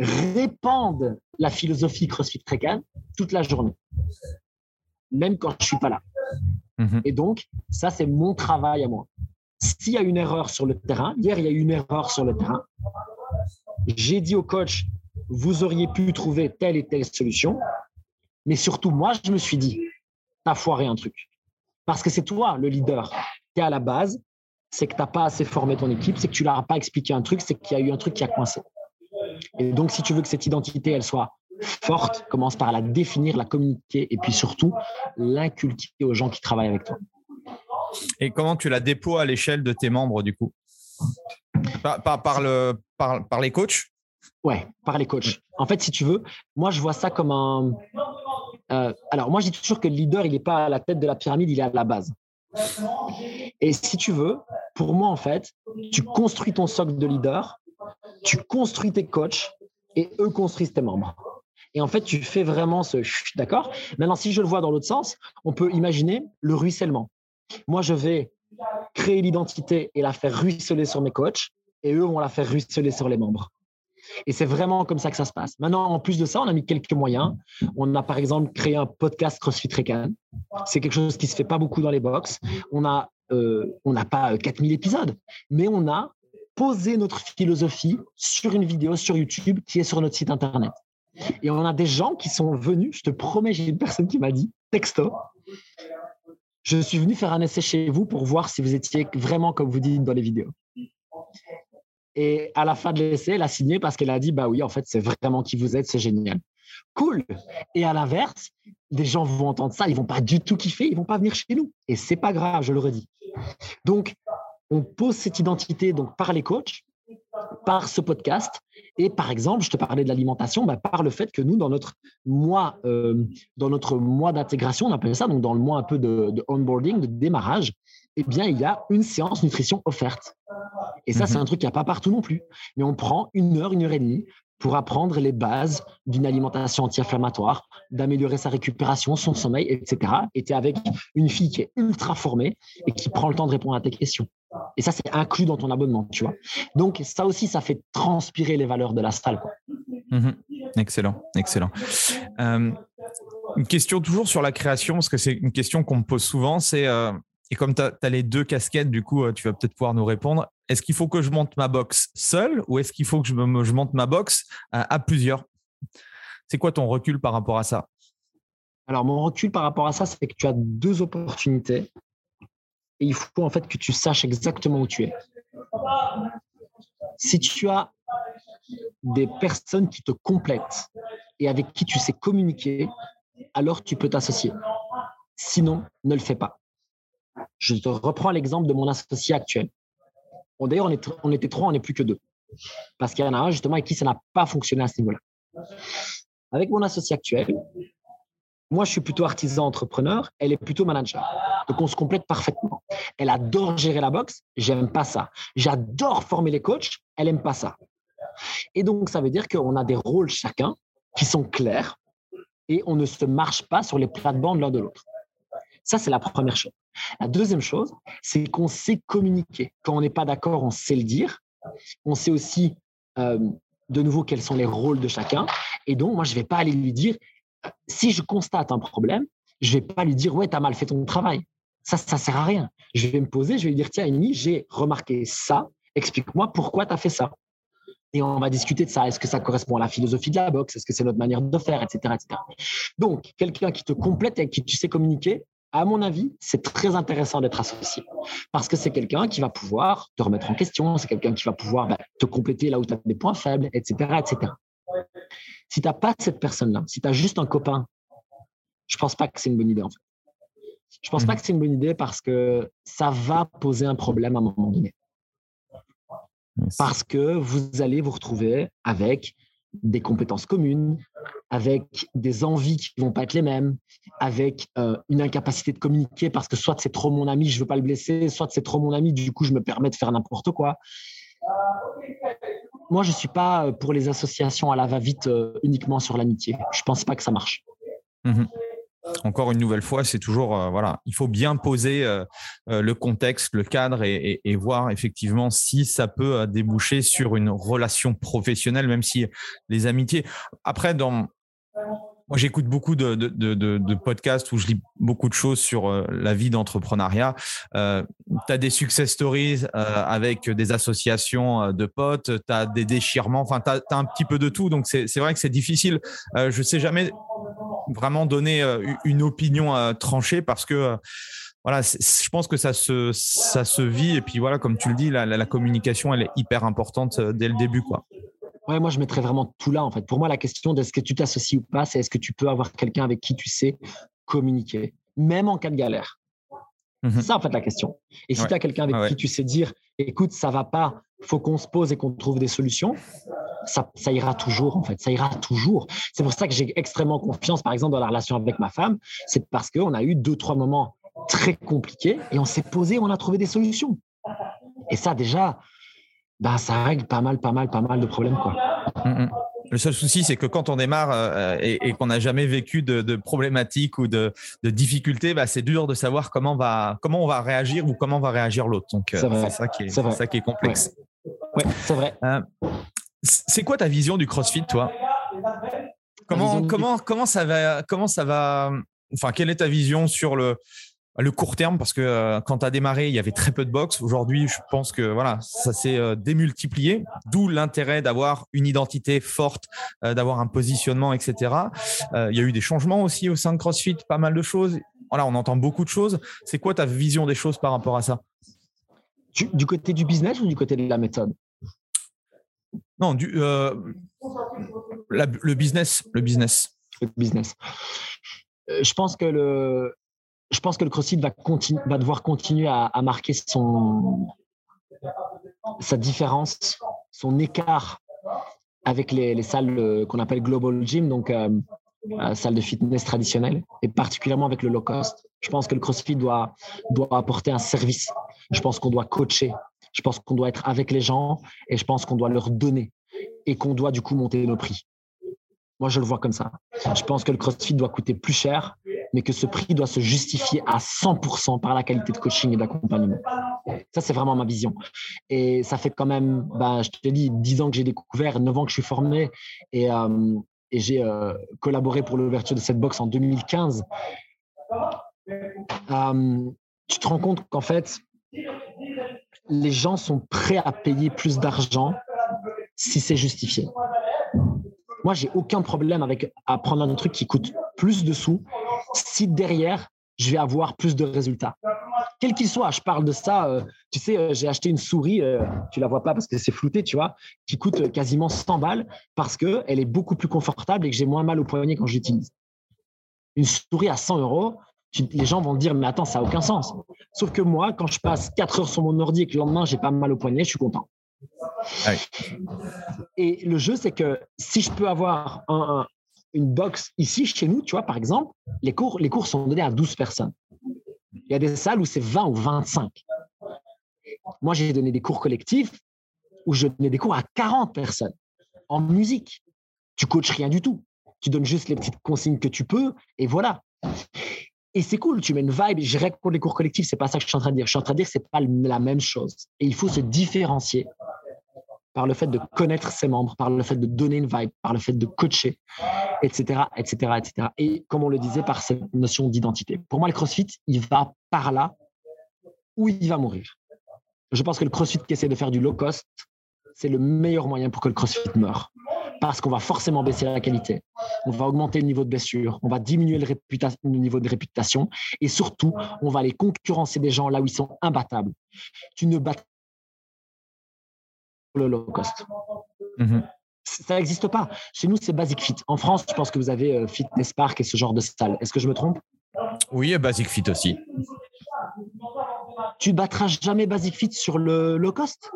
répandent la philosophie CrossFit Trekan toute la journée, même quand je ne suis pas là. Mhm. Et donc, ça, c'est mon travail à moi. S'il y a une erreur sur le terrain, hier, il y a eu une erreur sur le terrain, j'ai dit au coach, vous auriez pu trouver telle et telle solution, mais surtout, moi, je me suis dit, t'as foiré un truc. Parce que c'est toi le leader. Tu es à la base, c'est que tu n'as pas assez formé ton équipe, c'est que tu leur as pas expliqué un truc, c'est qu'il y a eu un truc qui a coincé. Et donc, si tu veux que cette identité, elle soit forte, commence par la définir, la communiquer et puis surtout l'inculquer aux gens qui travaillent avec toi. Et comment tu la déploies à l'échelle de tes membres du coup? Par, le, par, les coachs? Ouais, par les coachs. En fait, si tu veux, moi je vois ça comme un. Euh, alors, moi je dis toujours que le leader, il n'est pas à la tête de la pyramide, il est à la base. Et si tu veux, pour moi, en fait, tu construis ton socle de leader, tu construis tes coachs et eux construisent tes membres. Et en fait, tu fais vraiment ce d'accord? Maintenant, si je le vois dans l'autre sens, on peut imaginer le ruissellement. Moi, je vais créer l'identité et la faire ruisseler sur mes coachs, et eux vont la faire ruisseler sur les membres. Et c'est vraiment comme ça que ça se passe. Maintenant, en plus de ça, on a mis quelques moyens. On a par exemple créé un podcast CrossFit Recan. C'est quelque chose qui se fait pas beaucoup dans les box. On a, euh, on n'a pas 4000 épisodes, mais on a posé notre philosophie sur une vidéo sur YouTube qui est sur notre site internet. Et on a des gens qui sont venus, je te promets, j'ai une personne qui m'a dit, texto, je suis venu faire un essai chez vous pour voir si vous étiez vraiment comme vous dites dans les vidéos. Et à la fin de l'essai, elle a signé parce qu'elle a dit, bah oui, en fait, c'est vraiment qui vous êtes, c'est génial. Cool. Et à l'inverse, des gens vont entendre ça, ils vont pas du tout kiffer, ils vont pas venir chez nous. Et c'est pas grave, je le redis. Donc, on pose cette identité donc par les coachs, par ce podcast et par exemple, je te parlais de l'alimentation, bah, par le fait que nous, dans notre mois, euh, dans notre mois d'intégration, on appelle ça, donc dans le mois un peu de, onboarding, de démarrage, eh bien, il y a une séance nutrition offerte. Et ça, c'est mhm. un truc qui n'y a pas partout non plus. Mais on prend une heure, une heure et demie pour apprendre les bases d'une alimentation anti-inflammatoire, d'améliorer sa récupération, son sommeil, etc. Et tu es avec une fille qui est ultra formée et qui prend le temps de répondre à tes questions. Et ça, c'est inclus dans ton abonnement, tu vois. Donc, ça aussi, ça fait transpirer les valeurs de la salle. Mhm. Excellent, excellent. Euh, une question toujours sur la création, parce que c'est une question qu'on me pose souvent, c'est, euh, et comme tu as, les deux casquettes, du coup, euh, tu vas peut-être pouvoir nous répondre, est-ce qu'il faut que je monte ma box seul ou est-ce qu'il faut que je, je, monte ma box à, plusieurs? C'est quoi ton recul par rapport à ça? Alors, mon recul par rapport à ça, c'est que tu as deux opportunités et il faut en fait que tu saches exactement où tu es. Si tu as des personnes qui te complètent et avec qui tu sais communiquer, alors tu peux t'associer. Sinon, ne le fais pas. Je te reprends l'exemple de mon associé actuel. D'ailleurs, on, était trois, on n'est plus que deux. Parce qu'il y en a un justement avec qui ça n'a pas fonctionné à ce niveau-là. Avec mon associé actuel, moi, je suis plutôt artisan entrepreneur, elle est plutôt manager. Donc, on se complète parfaitement. Elle adore gérer la boxe, j'aime pas ça. J'adore former les coachs, elle aime pas ça. Et donc, ça veut dire qu'on a des rôles chacun qui sont clairs et on ne se marche pas sur les plates-bandes l'un de l'autre. Ça, c'est la première chose. La deuxième chose, c'est qu'on sait communiquer. Quand on n'est pas d'accord, on sait le dire. On sait aussi, euh, de nouveau, quels sont les rôles de chacun. Et donc, moi, je ne vais pas aller lui dire, si je constate un problème, je ne vais pas lui dire, ouais, tu as mal fait ton travail. Ça, ça ne sert à rien. Je vais me poser, je vais lui dire, tiens, Amy, j'ai remarqué ça. Explique-moi pourquoi tu as fait ça. Et on va discuter de ça. Est-ce que ça correspond à la philosophie de la boxe? Est-ce que c'est notre manière de faire, etc. etc. Donc, quelqu'un qui te complète et avec qui tu sais communiquer, à mon avis, c'est très intéressant d'être associé parce que c'est quelqu'un qui va pouvoir te remettre en question, c'est quelqu'un qui va pouvoir bah, te compléter là où tu as des points faibles, etc. etc. Si tu n'as pas cette personne-là, si tu as juste un copain, je ne pense pas que c'est une bonne idée en fait. Je ne pense pas mmh. que c'est une bonne idée parce que ça va poser un problème à un moment donné. Parce que vous allez vous retrouver avec des compétences communes, avec des envies qui vont pas être les mêmes, avec euh, une incapacité de communiquer parce que soit c'est trop mon ami, je veux pas le blesser, soit c'est trop mon ami, du coup je me permets de faire n'importe quoi. Moi, je suis pas euh, pour les associations à la va-vite euh, uniquement sur l'amitié. Je pense pas que ça marche. Mmh encore une nouvelle fois, c'est toujours euh, voilà, il faut bien poser euh, euh, le contexte, le cadre et, voir effectivement si ça peut déboucher sur une relation professionnelle, même si les amitiés. Après, dans moi, j'écoute beaucoup de, podcasts où je lis beaucoup de choses sur la vie d'entrepreneuriat. tu as des success stories avec des associations de potes, tu as des déchirements, enfin, tu as, as, un petit peu de tout. Donc, c'est vrai que c'est difficile. je ne sais jamais vraiment donner euh, une opinion euh, tranchée parce que euh, voilà, je pense que ça se, ça se vit. Et puis voilà, comme tu le dis, la, communication, elle est hyper importante dès le début. Quoi. Ouais, moi, je mettrais vraiment tout là. En fait, pour moi, la question de ce que tu t'associes ou pas, c'est est-ce que tu peux avoir quelqu'un avec qui tu sais communiquer, même en cas de galère? Mmh c'est ça, en fait, la question. Et si tu as quelqu'un avec qui tu sais dire, écoute, ça va pas, faut qu'on se pose et qu'on trouve des solutions, ça, ira toujours, en fait. Ça ira toujours. C'est pour ça que j'ai extrêmement confiance, par exemple, dans la relation avec ma femme. C'est parce qu'on a eu deux, trois moments très compliqués et on s'est posé, on a trouvé des solutions. Et ça, déjà, bah, ça règle pas mal, pas mal, pas mal de problèmes, quoi. Mmh le seul souci, c'est que quand on démarre euh, et, qu'on n'a jamais vécu de, problématiques ou de, difficultés, bah, c'est dur de savoir comment, va, comment on va réagir ou comment va réagir l'autre. Donc, euh, c'est ça, qui est, ça qui est complexe. Oui, c'est vrai. Euh, c'est quoi ta vision du CrossFit, toi? Comment, comment, comment, ça va, comment ça va Enfin, quelle est ta vision sur le, le court terme? Parce que euh, quand tu as démarré, il y avait très peu de box. Aujourd'hui, je pense que voilà, ça s'est euh, démultiplié, d'où l'intérêt d'avoir une identité forte, euh, d'avoir un positionnement, etc. il y a eu des changements aussi au sein de CrossFit, pas mal de choses. Voilà, on entend beaucoup de choses. C'est quoi ta vision des choses par rapport à ça? Du, côté du business ou du côté de la méthode? Non, du, le business. Le business. Le business. je pense que le, je pense que le CrossFit va, devoir continuer à, marquer son, sa différence, son écart avec les, salles euh, qu'on appelle Global Gym, donc euh, euh, salles de fitness traditionnelles, et particulièrement avec le low cost. Je pense que le CrossFit doit, doit apporter un service. Je pense qu'on doit coacher. Je pense qu'on doit être avec les gens et je pense qu'on doit leur donner et qu'on doit du coup monter nos prix. Moi, je le vois comme ça. Je pense que le CrossFit doit coûter plus cher mais que ce prix doit se justifier à 100% par la qualité de coaching et d'accompagnement. Ça, c'est vraiment ma vision. Et ça fait quand même, ben, je te dis, 10 ans que j'ai découvert, 9 ans que je suis formé et, euh, j'ai euh, collaboré pour l'ouverture de cette box en 2015. Euh, tu te rends compte qu'en fait, les gens sont prêts à payer plus d'argent si c'est justifié. Moi, j'ai aucun problème avec à prendre un truc qui coûte plus de sous si derrière, je vais avoir plus de résultats. Quel qu'il soit, je parle de ça. Euh, tu sais, euh, j'ai acheté une souris, euh, tu la vois pas parce que c'est flouté, tu vois, qui coûte quasiment 100 balles parce qu'elle est beaucoup plus confortable et que j'ai moins mal au poignet quand je l'utilise. Une souris à 100 euros, les gens vont dire, mais attends, ça n'a aucun sens. Sauf que moi, quand je passe 4 heures sur mon ordi et que le lendemain, j'ai pas mal au poignet, je suis content. Et le jeu, c'est que si je peux avoir un, une box ici, chez nous, tu vois, par exemple, les cours, les cours sont donnés à 12 personnes. Il y a des salles où c'est 20 ou 25. Moi, j'ai donné des cours collectifs où je donnais des cours à 40 personnes en musique. Tu coaches rien du tout. Tu donnes juste les petites consignes que tu peux et voilà. Et c'est cool, tu mets une vibe. Je pour les cours collectifs, c'est pas ça que je suis en train de dire. Je suis en train de dire que c'est pas la même chose. Et il faut se différencier par le fait de connaître ses membres, par le fait de donner une vibe, par le fait de coacher, etc., etc., etc. Et comme on le disait, par cette notion d'identité. Pour moi, le CrossFit, il va par là où il va mourir. Je pense que le CrossFit qui essaie de faire du low cost, c'est le meilleur moyen pour que le CrossFit meure. Parce qu'on va forcément baisser la qualité, on va augmenter le niveau de blessure, on va diminuer le, le niveau de réputation et surtout, on va aller concurrencer des gens là où ils sont imbattables. Tu ne bats le low cost. Mhm. Ça n'existe pas. Chez nous, c'est Basic Fit. En France, je pense que vous avez euh, Fitness Park et ce genre de salle. Est-ce que je me trompe? Oui, Basic Fit aussi. Tu battras jamais Basic Fit sur le low cost?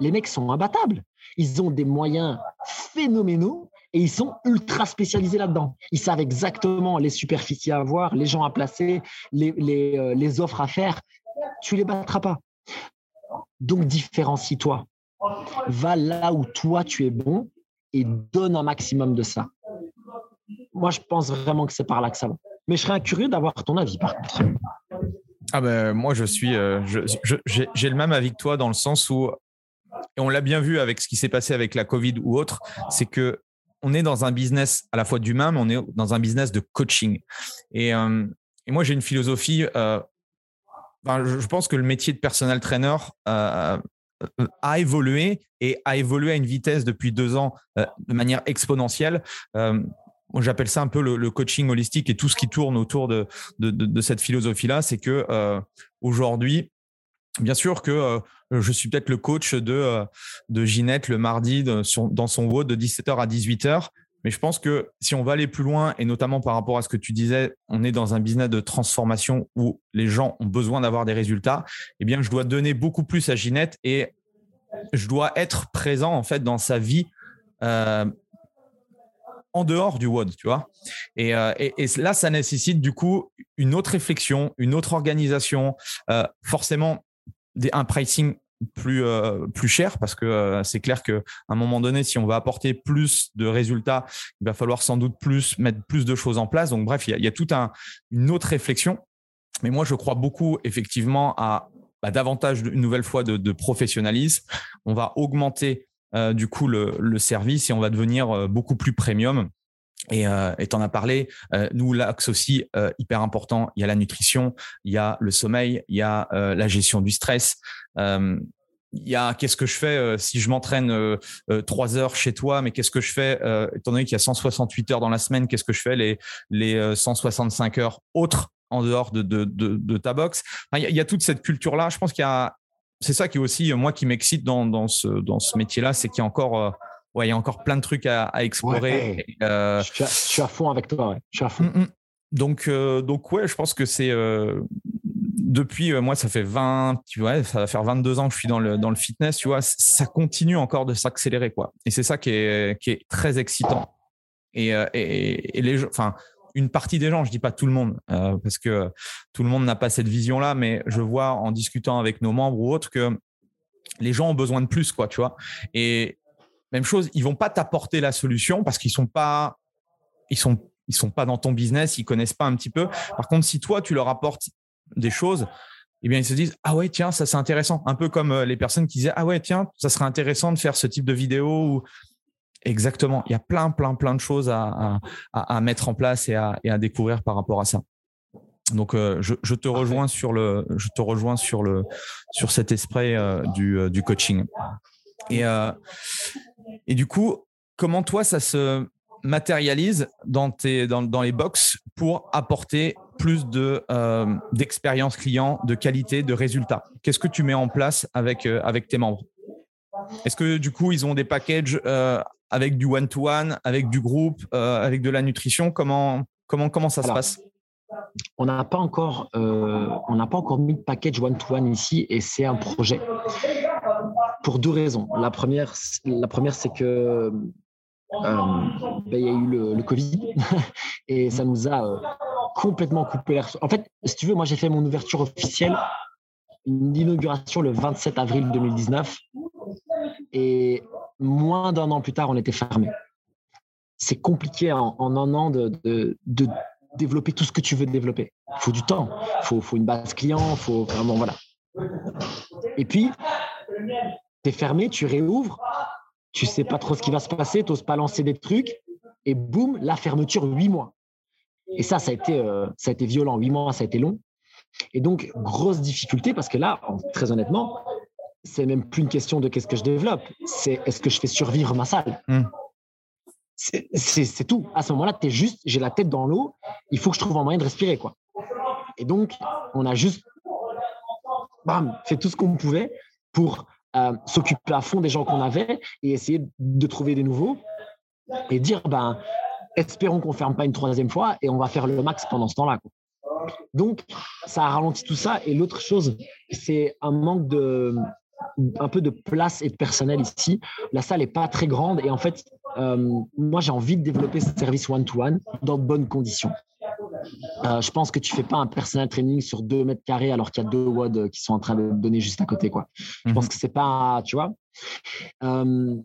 Les mecs sont imbattables. Ils ont des moyens phénoménaux Et ils sont ultra spécialisés là-dedans. Ils savent exactement les superficies à avoir, les gens à placer, euh, les offres à faire. Tu les battras pas. Donc, différencie-toi. Va là où toi, tu es bon et donne un maximum de ça. Moi, je pense vraiment que c'est par là que ça va. Mais je serais curieux d'avoir ton avis, par contre. Ah ben, moi, je suis, euh, j'ai le même avis que toi dans le sens où, et on l'a bien vu avec ce qui s'est passé avec la Covid ou autre, c'est que on est dans un business à la fois d'humain, mais on est dans un business de coaching. Et, euh, moi, j'ai une philosophie. Euh, je, pense que le métier de personal trainer a évolué et a évolué à une vitesse depuis deux ans de manière exponentielle j'appelle ça un peu le, coaching holistique et tout ce qui tourne autour de, de, cette philosophie-là, c'est que euh, aujourd'hui, bien sûr que euh, je suis peut-être le coach de, euh, Ginette le mardi dans son WOD de 17h à 18h. Mais je pense que si on va aller plus loin, et notamment par rapport à ce que tu disais, on est dans un business de transformation où les gens ont besoin d'avoir des résultats, eh bien, je dois donner beaucoup plus à Ginette et je dois être présent en fait dans sa vie en dehors du WOD, tu vois. Euh, et, là, ça nécessite du coup une autre réflexion, une autre organisation, euh, forcément un pricing plus euh, plus cher parce que c'est clair que à un moment donné si on va apporter plus de résultats il va falloir sans doute plus mettre plus de choses en place. Donc bref il y a, toute un, une autre réflexion. Mais moi je crois beaucoup effectivement à bah, davantage une nouvelle fois de, professionnalisme. On va augmenter euh, du coup le, service et on va devenir euh, beaucoup plus premium. Et euh, tu en as parlé, nous, l'axe aussi hyper important, il y a la nutrition, il y a le sommeil, il y a la gestion du stress. il y a qu'est-ce que je fais si je m'entraîne trois heures chez toi, mais qu'est-ce que je fais étant donné qu'il y a 168 heures dans la semaine, qu'est-ce que je fais les, les 165 heures autres en dehors de, de, de, ta box il, y a, toute cette culture-là. Je pense qu'il y a c'est ça qui est aussi moi qui m'excite dans, ce, dans ce métier-là, c'est qu'il y a encore euh, ouais, il y a encore plein de trucs à, explorer. Euh, je, suis à, fond avec toi. Je suis à fond. Mm, mm. Donc, euh, donc ouais, je pense que c'est depuis moi ça fait 20 ouais, ça va faire 22 ans que je suis dans le dans le fitness, tu vois, ça continue encore de s'accélérer quoi. Et c'est ça qui est qui est très excitant. Et, et, et les enfin une partie des gens, je dis pas tout le monde, euh, parce que tout le monde n'a pas cette vision-là, mais je vois en discutant avec nos membres ou autres que les gens ont besoin de plus, quoi, tu vois. Et même chose, ils vont pas t'apporter la solution parce qu'ils sont pas, ils sont, ils sont pas dans ton business, ils connaissent pas un petit peu. Par contre, si toi tu leur apportes des choses, eh bien, ils se disent ah ouais tiens ça c'est intéressant un peu comme euh, les personnes qui disaient ah ouais tiens ça serait intéressant de faire ce type de vidéo ou Exactement. Il y a plein, plein, plein de choses à, mettre en place et à, découvrir par rapport à ça. Donc, euh, je, te rejoins sur le, je te rejoins sur le, sur cet esprit euh, euh, du, coaching. Et, et du coup, comment toi ça se matérialise dans tes, dans, les box pour apporter plus de d'expérience client, de qualité, de résultats? Qu'est-ce que tu mets en place avec avec tes membres? Est-ce que du coup, ils ont des packages avec du one-to-one, avec du groupe, euh, avec de la nutrition? Comment, comment, comment ça se passe? on n'a pas encore, euh, on n'a pas encore mis de package one-to-one ici et c'est un projet pour deux raisons. La première, la première c'est que euh, ben, il y a eu le, Covid [LAUGHS] et ça nous a complètement coupé l'air. En fait, si tu veux, moi j'ai fait mon ouverture officielle, une inauguration le 27 avril 2019 et moins d'un an plus tard, on était fermé. C'est compliqué en, un an de, développer tout ce que tu veux développer. Il faut du temps, il faut, une base client, il faut vraiment, voilà. Et puis, tu es fermé, tu réouvres, tu sais pas trop ce qui va se passer, tu n'oses pas lancer des trucs, et boum, la fermeture, huit mois. Et ça, ça a été, euh, ça a été violent, huit mois, ça a été long. Et donc, grosse difficulté parce que là, très honnêtement, c'est même plus une question de qu'est-ce que je développe, c'est est-ce que je fais survivre ma salle? Hmm. C'est tout. À ce moment-là, tu es juste, j'ai la tête dans l'eau, il faut que je trouve un moyen de respirer. quoi. Et donc, on a juste bam, fait tout ce qu'on pouvait pour s'occuper à fond des gens qu'on avait et essayer de trouver des nouveaux et dire, ben, espérons qu'on ferme pas une troisième fois et on va faire le max pendant ce temps-là. Donc, ça a ralenti tout ça. Et l'autre chose, c'est un manque de, un peu de place et de personnel ici. La salle n'est pas très grande et en fait, euh, moi, j'ai envie de développer ce service one-to-one dans de bonnes conditions. Euh, je pense que tu fais pas un personal training sur 2 mètres carrés alors qu'il y a deux WOD qui sont en train de donner juste à côté. Quoi. Je pense mhm. que c'est pas, tu vois. Euh,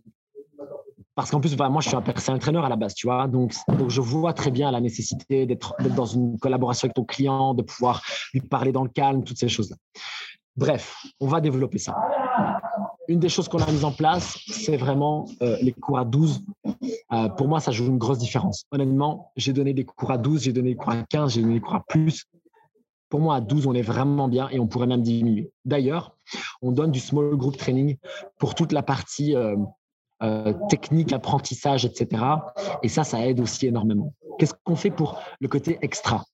parce qu'en plus, moi, je suis un personal trainer à la base, tu vois. Donc, donc je vois très bien la nécessité d'être dans une collaboration avec ton client, de pouvoir lui parler dans le calme, toutes ces choses-là. Bref, on va développer ça. Une des choses qu'on a mises en place, c'est vraiment euh, les cours à 12. Euh, pour moi, ça joue une grosse différence. Honnêtement, j'ai donné des cours à 12, j'ai donné des cours à 15, j'ai donné des cours à plus. Pour moi, à 12, on est vraiment bien et on pourrait même diminuer. D'ailleurs, on donne du small group training pour toute la partie euh, technique, apprentissage, etc. Et ça, ça aide aussi énormément. Qu'est-ce qu'on fait pour le côté extra?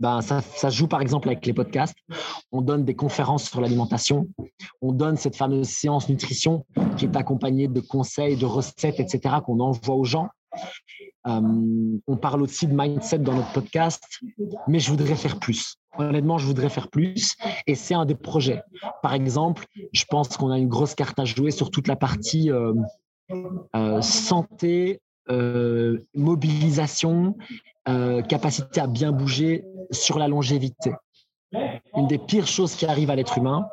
Ben, ça, joue par exemple avec les podcasts. On donne des conférences sur l'alimentation. On donne cette fameuse séance nutrition qui est accompagnée de conseils, de recettes, etc., qu'on envoie aux gens. Euh, on parle aussi de mindset dans notre podcast, mais je voudrais faire plus. Honnêtement, je voudrais faire plus et c'est un des projets. Par exemple, je pense qu'on a une grosse carte à jouer sur toute la partie euh, euh, santé, mobilisation euh, capacité à bien bouger sur la longévité. Une des pires choses qui arrivent à l'être humain,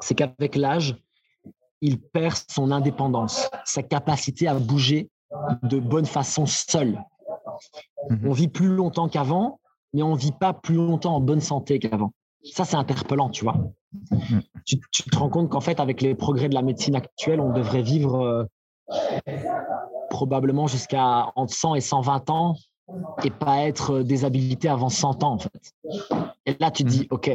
c'est qu'avec l'âge, il perd son indépendance, sa capacité à bouger de bonne façon seul. Mhm. On vit plus longtemps qu'avant, mais on vit pas plus longtemps en bonne santé qu'avant. Ça, c'est interpellant, tu vois. Mhm. Tu, te rends compte qu'en fait, avec les progrès de la médecine actuelle, on devrait vivre euh, probablement jusqu'à entre 100 et 120 ans et pas être déshabilité avant 100 ans, en fait. Et là, tu te dis, OK,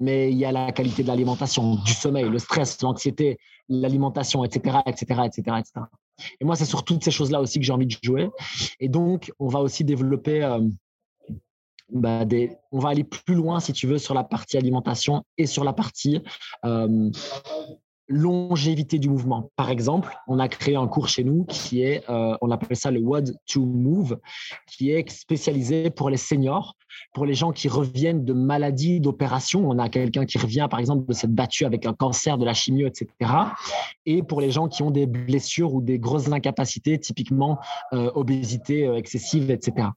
mais il y a la qualité de l'alimentation, du sommeil, le stress, l'anxiété, l'alimentation, etc., etc., etc., etc. Et moi, c'est sur toutes ces choses-là aussi que j'ai envie de jouer. Et donc, on va aussi développer euh, bah, des, on va aller plus loin, si tu veux, sur la partie alimentation et sur la partie euh, longévité du mouvement. Par exemple, on a créé un cours chez nous qui est, euh, on appelle ça le WOD to Move, qui est spécialisé pour les seniors, pour les gens qui reviennent de maladies, d'opérations. On a quelqu'un qui revient, par exemple, de s'être battu avec un cancer, de la chimio, etc. Et pour les gens qui ont des blessures ou des grosses incapacités, typiquement euh, obésité euh, excessive, etc.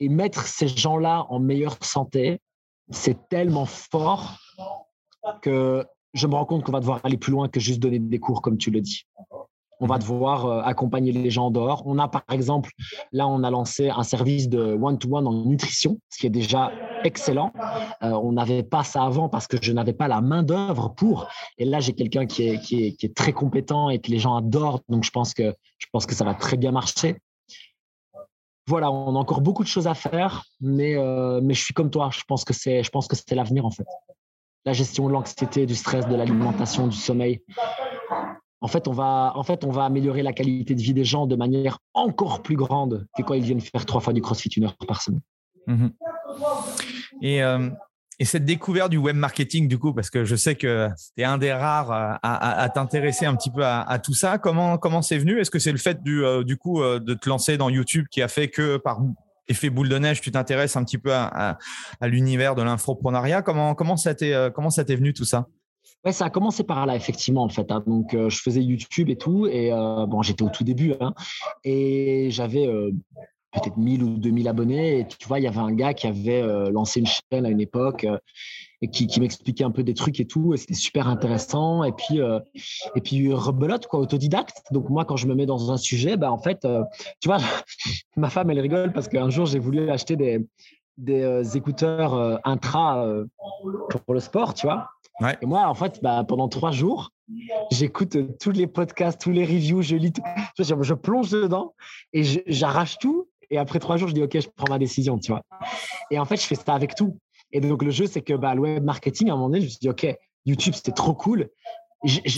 Et mettre ces gens-là en meilleure santé, c'est tellement fort que je me rends compte qu'on va devoir aller plus loin que juste donner des cours, comme tu le dis. On va devoir euh, accompagner les gens en dehors. On a, par exemple, là, on a lancé un service de one-to-one en nutrition, ce qui est déjà excellent. Euh, on n'avait pas ça avant parce que je n'avais pas la main-d'œuvre pour. Et là, j'ai quelqu'un qui est, qui, est, très compétent et que les gens adorent. Donc, je pense que, je pense que ça va très bien marcher. Voilà, on a encore beaucoup de choses à faire, mais, euh, mais je suis comme toi. Je pense que c'est l'avenir, en fait la gestion de l'anxiété, du stress, de l'alimentation, du sommeil. En fait, on va, en fait, on va améliorer la qualité de vie des gens de manière encore plus grande que quand ils viennent faire trois fois du CrossFit une heure par semaine. Mhm. Et, euh, et, cette découverte du web marketing, du coup, parce que je sais que tu es un des rares à, t'intéresser un petit peu à, tout ça, comment comment c'est venu? Est-ce que c'est le fait du, euh, du coup euh, de te lancer dans YouTube qui a fait que par effet boule de neige, tu t'intéresses un petit peu à, l'univers de l'infoprenariat. Comment, comment ça t'est euh, venu tout ça? Ça a commencé par là, effectivement, en fait. Hein. Donc, euh, je faisais YouTube et tout. Et euh, bon, j'étais au tout début. Hein. et j'avais peut-être 1000 ou 2000 abonnés. Et tu vois, il y avait un gars qui avait lancé une chaîne à une époque et qui, qui m'expliquait un peu des trucs et tout. Et c'était super intéressant. Et puis, euh, et puis rebelote, quoi, autodidacte. Donc, moi, quand je me mets dans un sujet, bah, en fait, euh, tu vois, [LAUGHS] ma femme, elle rigole parce qu'un jour, j'ai voulu acheter des, des euh, écouteurs intra pour le sport, tu vois. Et moi, en fait, bah, pendant trois jours, j'écoute tous les podcasts, tous les reviews, je lis, tout. Je, plonge dedans et j'arrache tout. Et après trois jours, je dis, OK, je prends ma décision, tu vois. Et en fait, je fais ça avec tout. Et donc, le jeu, c'est que bah, le web marketing, à un moment donné, je me suis dit, OK, YouTube, c'était trop cool.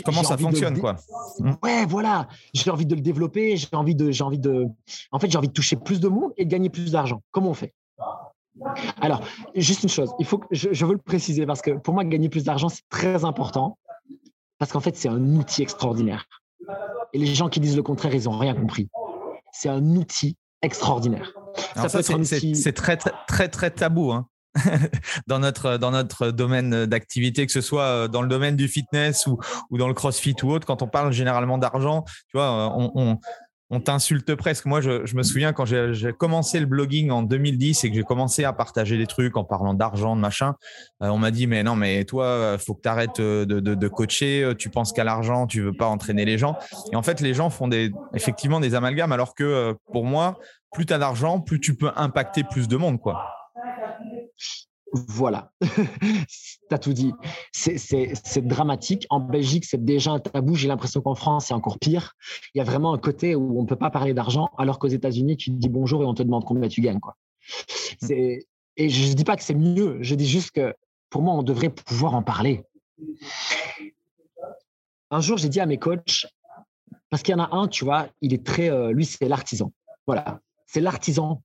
Comment ça fonctionne, quoi? Mmh. Ouais, voilà. J'ai envie de le développer. J'ai envie de, j'ai envie de, en fait, j'ai envie de toucher plus de monde et de gagner plus d'argent. Comment on fait? Alors, juste une chose. Il faut que je, veux le préciser parce que pour moi, gagner plus d'argent, c'est très important parce qu'en fait, c'est un outil extraordinaire. Et les gens qui disent le contraire, ils n'ont rien compris. C'est un outil extraordinaire. c'est très, très, très, tabou. Hein. [LAUGHS] dans notre dans notre domaine d'activité, que ce soit dans le domaine du fitness ou, ou dans le CrossFit ou autre. Quand on parle généralement d'argent, tu vois, on, on t'insulte presque. Moi, je, me souviens quand j'ai commencé le blogging en 2010 et que j'ai commencé à partager des trucs en parlant d'argent, de machin, euh, on m'a dit mais non, mais toi, euh, faut que tu arrêtes euh, de, coacher. Tu penses qu'à l'argent, tu veux pas entraîner les gens. Et en fait, les gens font des, effectivement des amalgames, alors que pour moi, plus tu as d'argent, plus tu peux impacter plus de monde, quoi. Voilà, [LAUGHS] tu as tout dit. C'est dramatique. En Belgique, c'est déjà un tabou. J'ai l'impression qu'en France, c'est encore pire. Il y a vraiment un côté où on ne peut pas parler d'argent, alors qu'aux États-Unis, tu te dis bonjour et on te demande combien tu gagnes. Quoi. Mmh. Et je ne dis pas que c'est mieux. Je dis juste que pour moi, on devrait pouvoir en parler. Un jour, j'ai dit à mes coachs, parce qu'il y en a un, tu vois, il est très. Euh, lui, c'est l'artisan. Voilà. C'est l'artisan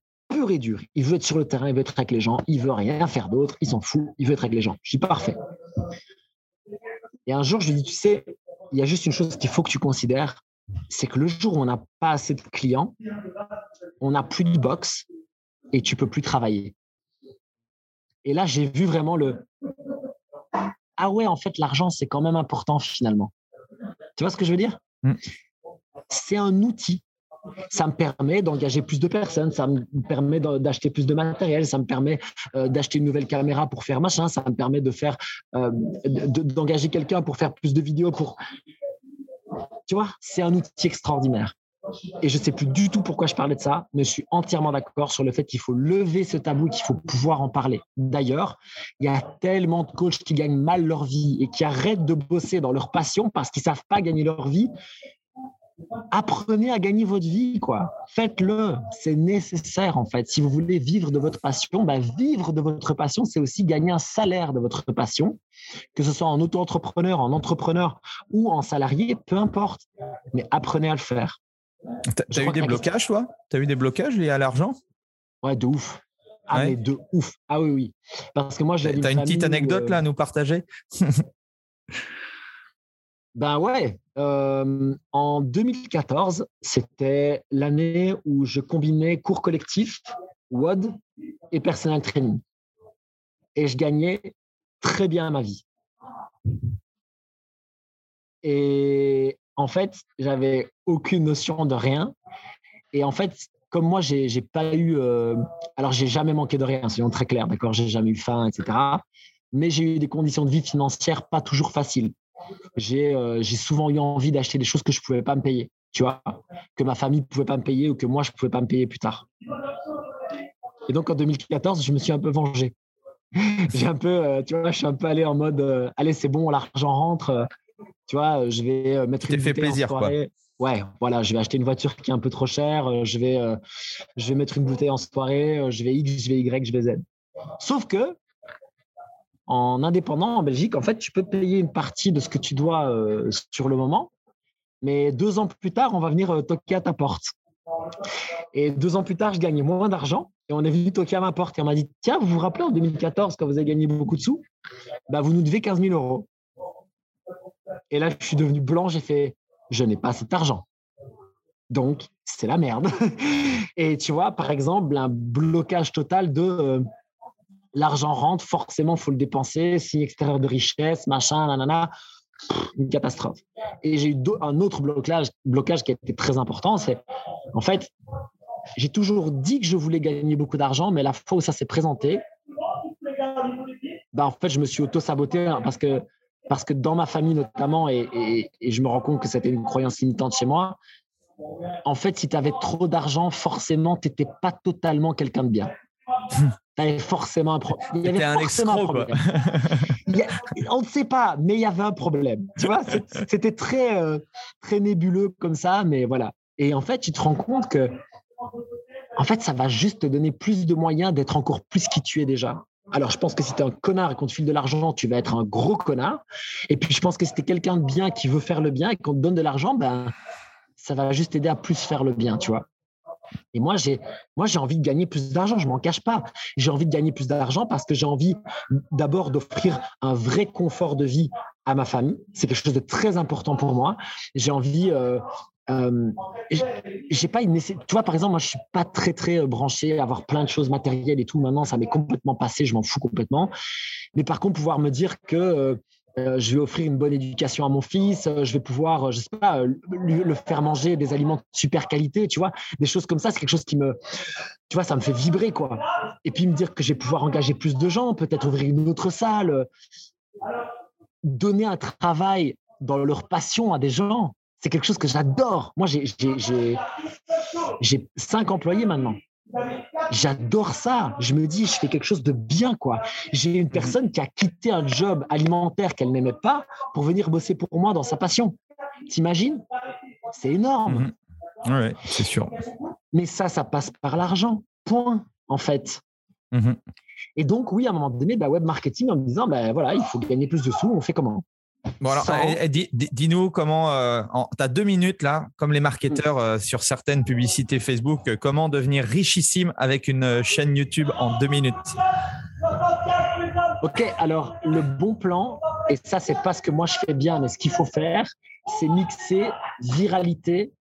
pur et dur. Il veut être sur le terrain, il veut être avec les gens, il veut rien faire d'autre, il s'en fout, il veut être avec les gens. Je suis parfait. Et un jour, je lui dis, tu sais, il y a juste une chose qu'il faut que tu considères, c'est que le jour où on n'a pas assez de clients, on n'a plus de box et tu peux plus travailler. Et là, j'ai vu vraiment le ah ouais, en fait, l'argent, c'est quand même important finalement. Tu vois ce que je veux dire? Mm. C'est un outil ça me permet d'engager plus de personnes, ça me permet d'acheter plus de matériel, ça me permet euh, d'acheter une nouvelle caméra pour faire machin, ça me permet de faire, euh, d'engager quelqu'un pour faire plus de vidéos. Pour, tu vois, c'est un outil extraordinaire. Et je ne sais plus du tout pourquoi je parlais de ça, mais je suis entièrement d'accord sur le fait qu'il faut lever ce tabou, qu'il faut pouvoir en parler. D'ailleurs, il y a tellement de coachs qui gagnent mal leur vie et qui arrêtent de bosser dans leur passion parce qu'ils ne savent pas gagner leur vie apprenez à gagner votre vie, quoi. Faites-le, c'est nécessaire en fait. Si vous voulez vivre de votre passion, bah, vivre de votre passion, c'est aussi gagner un salaire de votre passion, que ce soit en auto-entrepreneur, en entrepreneur ou en salarié, peu importe. Mais apprenez à le faire. Tu as, eu des blocages, toi? Tu as eu des blocages liés à l'argent? Ouais, de ouf. Ah, mais de ouf. Ah oui, oui. Parce que moi, j'ai. Tu as une, petite anecdote là à nous partager? [LAUGHS] Ben ouais, euh, en 2014, c'était l'année où je combinais cours collectif, WOD et personal training. Et je gagnais très bien ma vie. Et en fait, j'avais aucune notion de rien. Et en fait, comme moi, j'ai pas eu. Euh, alors, j'ai jamais manqué de rien, soyons très clairs, d'accord? J'ai jamais eu faim, etc. Mais j'ai eu des conditions de vie financières pas toujours faciles. Euh, j'ai souvent eu envie d'acheter des choses que je ne pouvais pas me payer, tu vois, que ma famille ne pouvait pas me payer ou que moi, je ne pouvais pas me payer plus tard. Et donc, en 2014, je me suis un peu vengé. [LAUGHS] j'ai un peu, euh, tu vois, je suis un peu allé en mode, euh, allez, c'est bon, l'argent rentre, tu vois, je vais mettre une fait plaisir, en soirée. Quoi. Ouais, voilà, je vais acheter une voiture qui est un peu trop chère, je vais, je vais mettre une bouteille en soirée, je vais X, je vais Y, je vais Z. Sauf que en indépendant en Belgique, en fait, tu peux payer une partie de ce que tu dois euh, sur le moment, mais deux ans plus tard, on va venir euh, toquer à ta porte. Et deux ans plus tard, je gagnais moins d'argent et on est venu toquer à ma porte et on m'a dit Tiens, vous vous rappelez en 2014 quand vous avez gagné beaucoup de sous? Bah, Vous nous devez 15 000 euros. Et là, je suis devenu blanc, j'ai fait Je n'ai pas cet argent. Donc, c'est la merde. [LAUGHS] et tu vois, par exemple, un blocage total de euh, l'argent rentre, forcément, faut le dépenser, signe extérieur de richesse, machin, nanana, une catastrophe. Et j'ai eu un autre blocage, blocage qui a été très important, c'est en fait, j'ai toujours dit que je voulais gagner beaucoup d'argent, mais la fois où ça s'est présenté, bah en fait, je me suis auto-saboté hein, parce que, parce que dans ma famille notamment, et, et je me rends compte que c'était une croyance limitante chez moi, en fait, si tu avais trop d'argent, forcément, tu n'étais pas totalement quelqu'un de bien. Tu avais forcément un, problème. il y avait forcément un problème. on ne sait pas, mais il y avait un problème. Tu vois, c'était très, euh, très nébuleux comme ça, mais voilà. Et en fait, tu te rends compte que, en fait, ça va juste te donner plus de moyens d'être encore plus qui tu es déjà. Alors, je pense que si tu es un connard et qu'on te file de l'argent, tu vas être un gros connard. Et puis, je pense que si tu es quelqu'un de bien qui veut faire le bien et qu'on te donne de l'argent, ben, ça va juste aider à plus faire le bien, tu vois. Et moi, j'ai, moi, j'ai envie de gagner plus d'argent. Je m'en cache pas. J'ai envie de gagner plus d'argent parce que j'ai envie d'abord d'offrir un vrai confort de vie à ma famille. C'est quelque chose de très important pour moi. J'ai envie, euh, euh, j'ai pas une tu vois par exemple moi je suis pas très très branché à avoir plein de choses matérielles et tout maintenant ça m'est complètement passé je m'en fous complètement mais par contre pouvoir me dire que euh, je vais offrir une bonne éducation à mon fils, euh, je vais pouvoir, euh, je sais pas, le faire manger des aliments de super qualité, tu vois, des choses comme ça, c'est quelque chose qui me, tu vois, ça me fait vibrer, quoi. Et puis me dire que je vais pouvoir engager plus de gens, peut-être ouvrir une autre salle, donner un travail dans leur passion à des gens, c'est quelque chose que j'adore. Moi, j'ai cinq employés maintenant. J'adore ça. Je me dis, je fais quelque chose de bien, quoi. J'ai une personne qui a quitté un job alimentaire qu'elle n'aimait pas pour venir bosser pour moi dans sa passion. T'imagines? C'est énorme. Mhm. Oui, c'est sûr. Mais ça, ça passe par l'argent. Point, en fait. Mhm. Et donc, oui, à un moment donné, bah, web marketing en me disant, bah, voilà, il faut gagner plus de sous, on fait comment? Bon alors, eh, eh, dis-nous comment, euh, tu as deux minutes là, comme les marketeurs mm. euh, sur certaines publicités Facebook, euh, comment devenir richissime avec une chaîne YouTube en deux minutes? Ok, alors le bon plan, et ça c'est pas ce que moi je fais bien, mais ce qu'il faut faire, c'est mixer viralité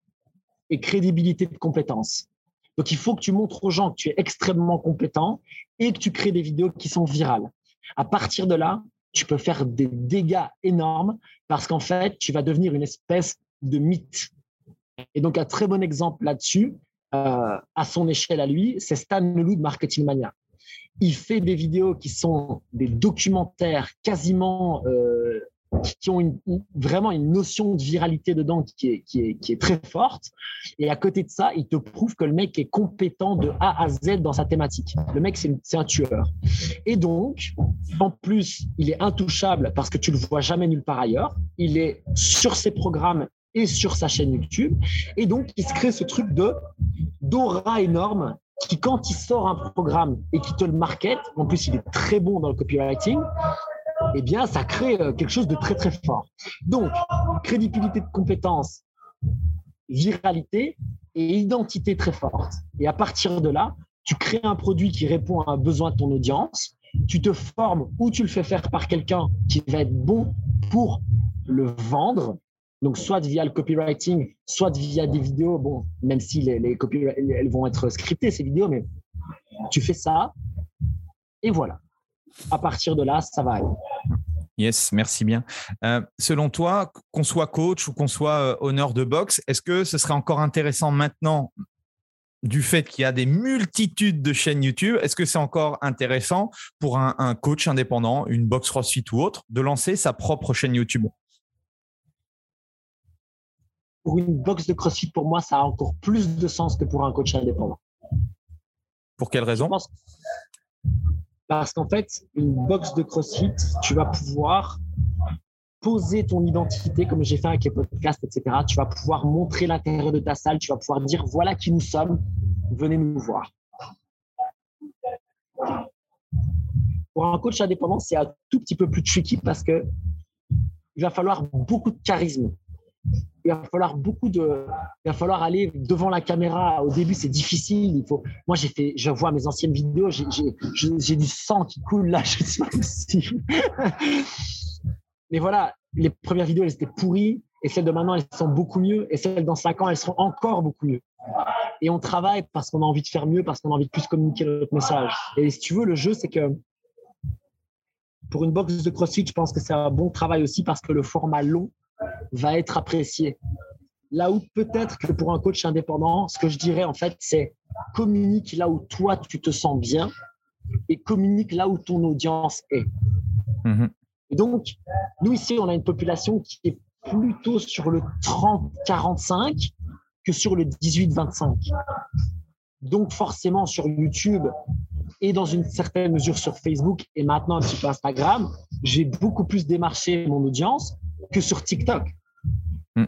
et crédibilité de compétences. Donc il faut que tu montres aux gens que tu es extrêmement compétent et que tu crées des vidéos qui sont virales. À partir de là, tu peux faire des dégâts énormes parce qu'en fait, tu vas devenir une espèce de mythe. Et donc, un très bon exemple là-dessus, euh, à son échelle à lui, c'est Stan Leloup de Marketing Mania. Il fait des vidéos qui sont des documentaires quasiment euh, qui ont vraiment une notion de viralité dedans qui est très forte. Et à côté de ça, il te prouve que le mec est compétent de A à Z dans sa thématique. Le mec, c'est un tueur. Et donc, en plus, il est intouchable parce que tu le vois jamais nulle part ailleurs. Il est sur ses programmes et sur sa chaîne YouTube. Et donc, il se crée ce truc de d'aura énorme qui, quand il sort un programme et qui te le market, en plus, il est très bon dans le copywriting, eh bien, ça crée euh, quelque chose de très, très fort. Donc, crédibilité de compétences, viralité et identité très forte. Et à partir de là, tu crées un produit qui répond à un besoin de ton audience, tu te formes ou tu le fais faire par quelqu'un qui va être bon pour le vendre. Donc, soit via le copywriting, soit via des vidéos. Bon, même si les, les elles vont être scriptées, ces vidéos, mais tu fais ça. Et voilà à partir de là, ça va aller. Yes, merci bien. Euh, selon toi, qu'on soit coach ou qu'on soit euh, honneur de boxe, est-ce que ce serait encore intéressant maintenant, du fait qu'il y a des multitudes de chaînes YouTube, est-ce que c'est encore intéressant pour un, coach indépendant, une box CrossFit ou autre, de lancer sa propre chaîne YouTube? Pour une box de CrossFit, pour moi, ça a encore plus de sens que pour un coach indépendant. Pour quelle raison? Parce qu'en fait, une box de CrossFit, tu vas pouvoir poser ton identité, comme j'ai fait avec les podcasts, etc. Tu vas pouvoir montrer l'intérieur de ta salle, tu vas pouvoir dire voilà qui nous sommes, venez nous voir. Pour un coach indépendant, c'est un tout petit peu plus tricky parce que il va falloir beaucoup de charisme il va falloir beaucoup de, il va falloir aller devant la caméra. Au début, c'est difficile. Il faut, moi, j'ai fait, je vois mes anciennes vidéos, j'ai du sang qui coule là, [LAUGHS] je sais pas possible. Mais voilà, les premières vidéos, elles étaient pourries et celles de maintenant, elles sont beaucoup mieux et celles dans cinq ans, elles seront encore beaucoup mieux. Et on travaille parce qu'on a envie de faire mieux, parce qu'on a envie de plus communiquer notre message. Et si tu veux, le jeu, c'est que pour une box de CrossFit, je pense que c'est un bon travail aussi parce que le format long, va être apprécié. Là où peut-être que pour un coach indépendant, ce que je dirais en fait, c'est communique là où toi tu te sens bien et communique là où ton audience est. Mhm. Et donc, nous ici, on a une population qui est plutôt sur le 30-45 que sur le 18-25. Donc forcément sur YouTube et dans une certaine mesure sur Facebook et maintenant un petit peu Instagram, j'ai beaucoup plus démarché mon audience que sur TikTok. Hmm.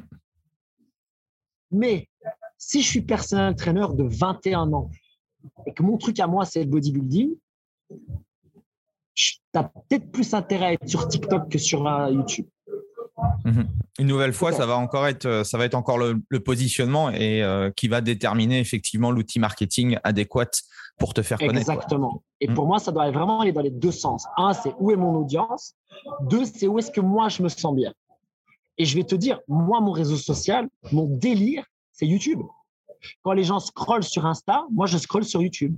Mais si je suis personnel trainer de 21 ans et que mon truc à moi, c'est le bodybuilding, tu as peut-être plus intérêt à être sur TikTok que sur YouTube. Mhm. Une nouvelle fois, ça va encore être, ça va être encore le, positionnement et euh, qui va déterminer effectivement l'outil marketing adéquat pour te faire connaître. Exactement. Et pour mhm. moi, ça doit vraiment aller dans les deux sens. Un, c'est où est mon audience. Deux, c'est où est-ce que moi je me sens bien. Et je vais te dire, moi, mon réseau social, mon délire, c'est YouTube. Quand les gens scrollent sur Insta, moi, je scrolle sur YouTube.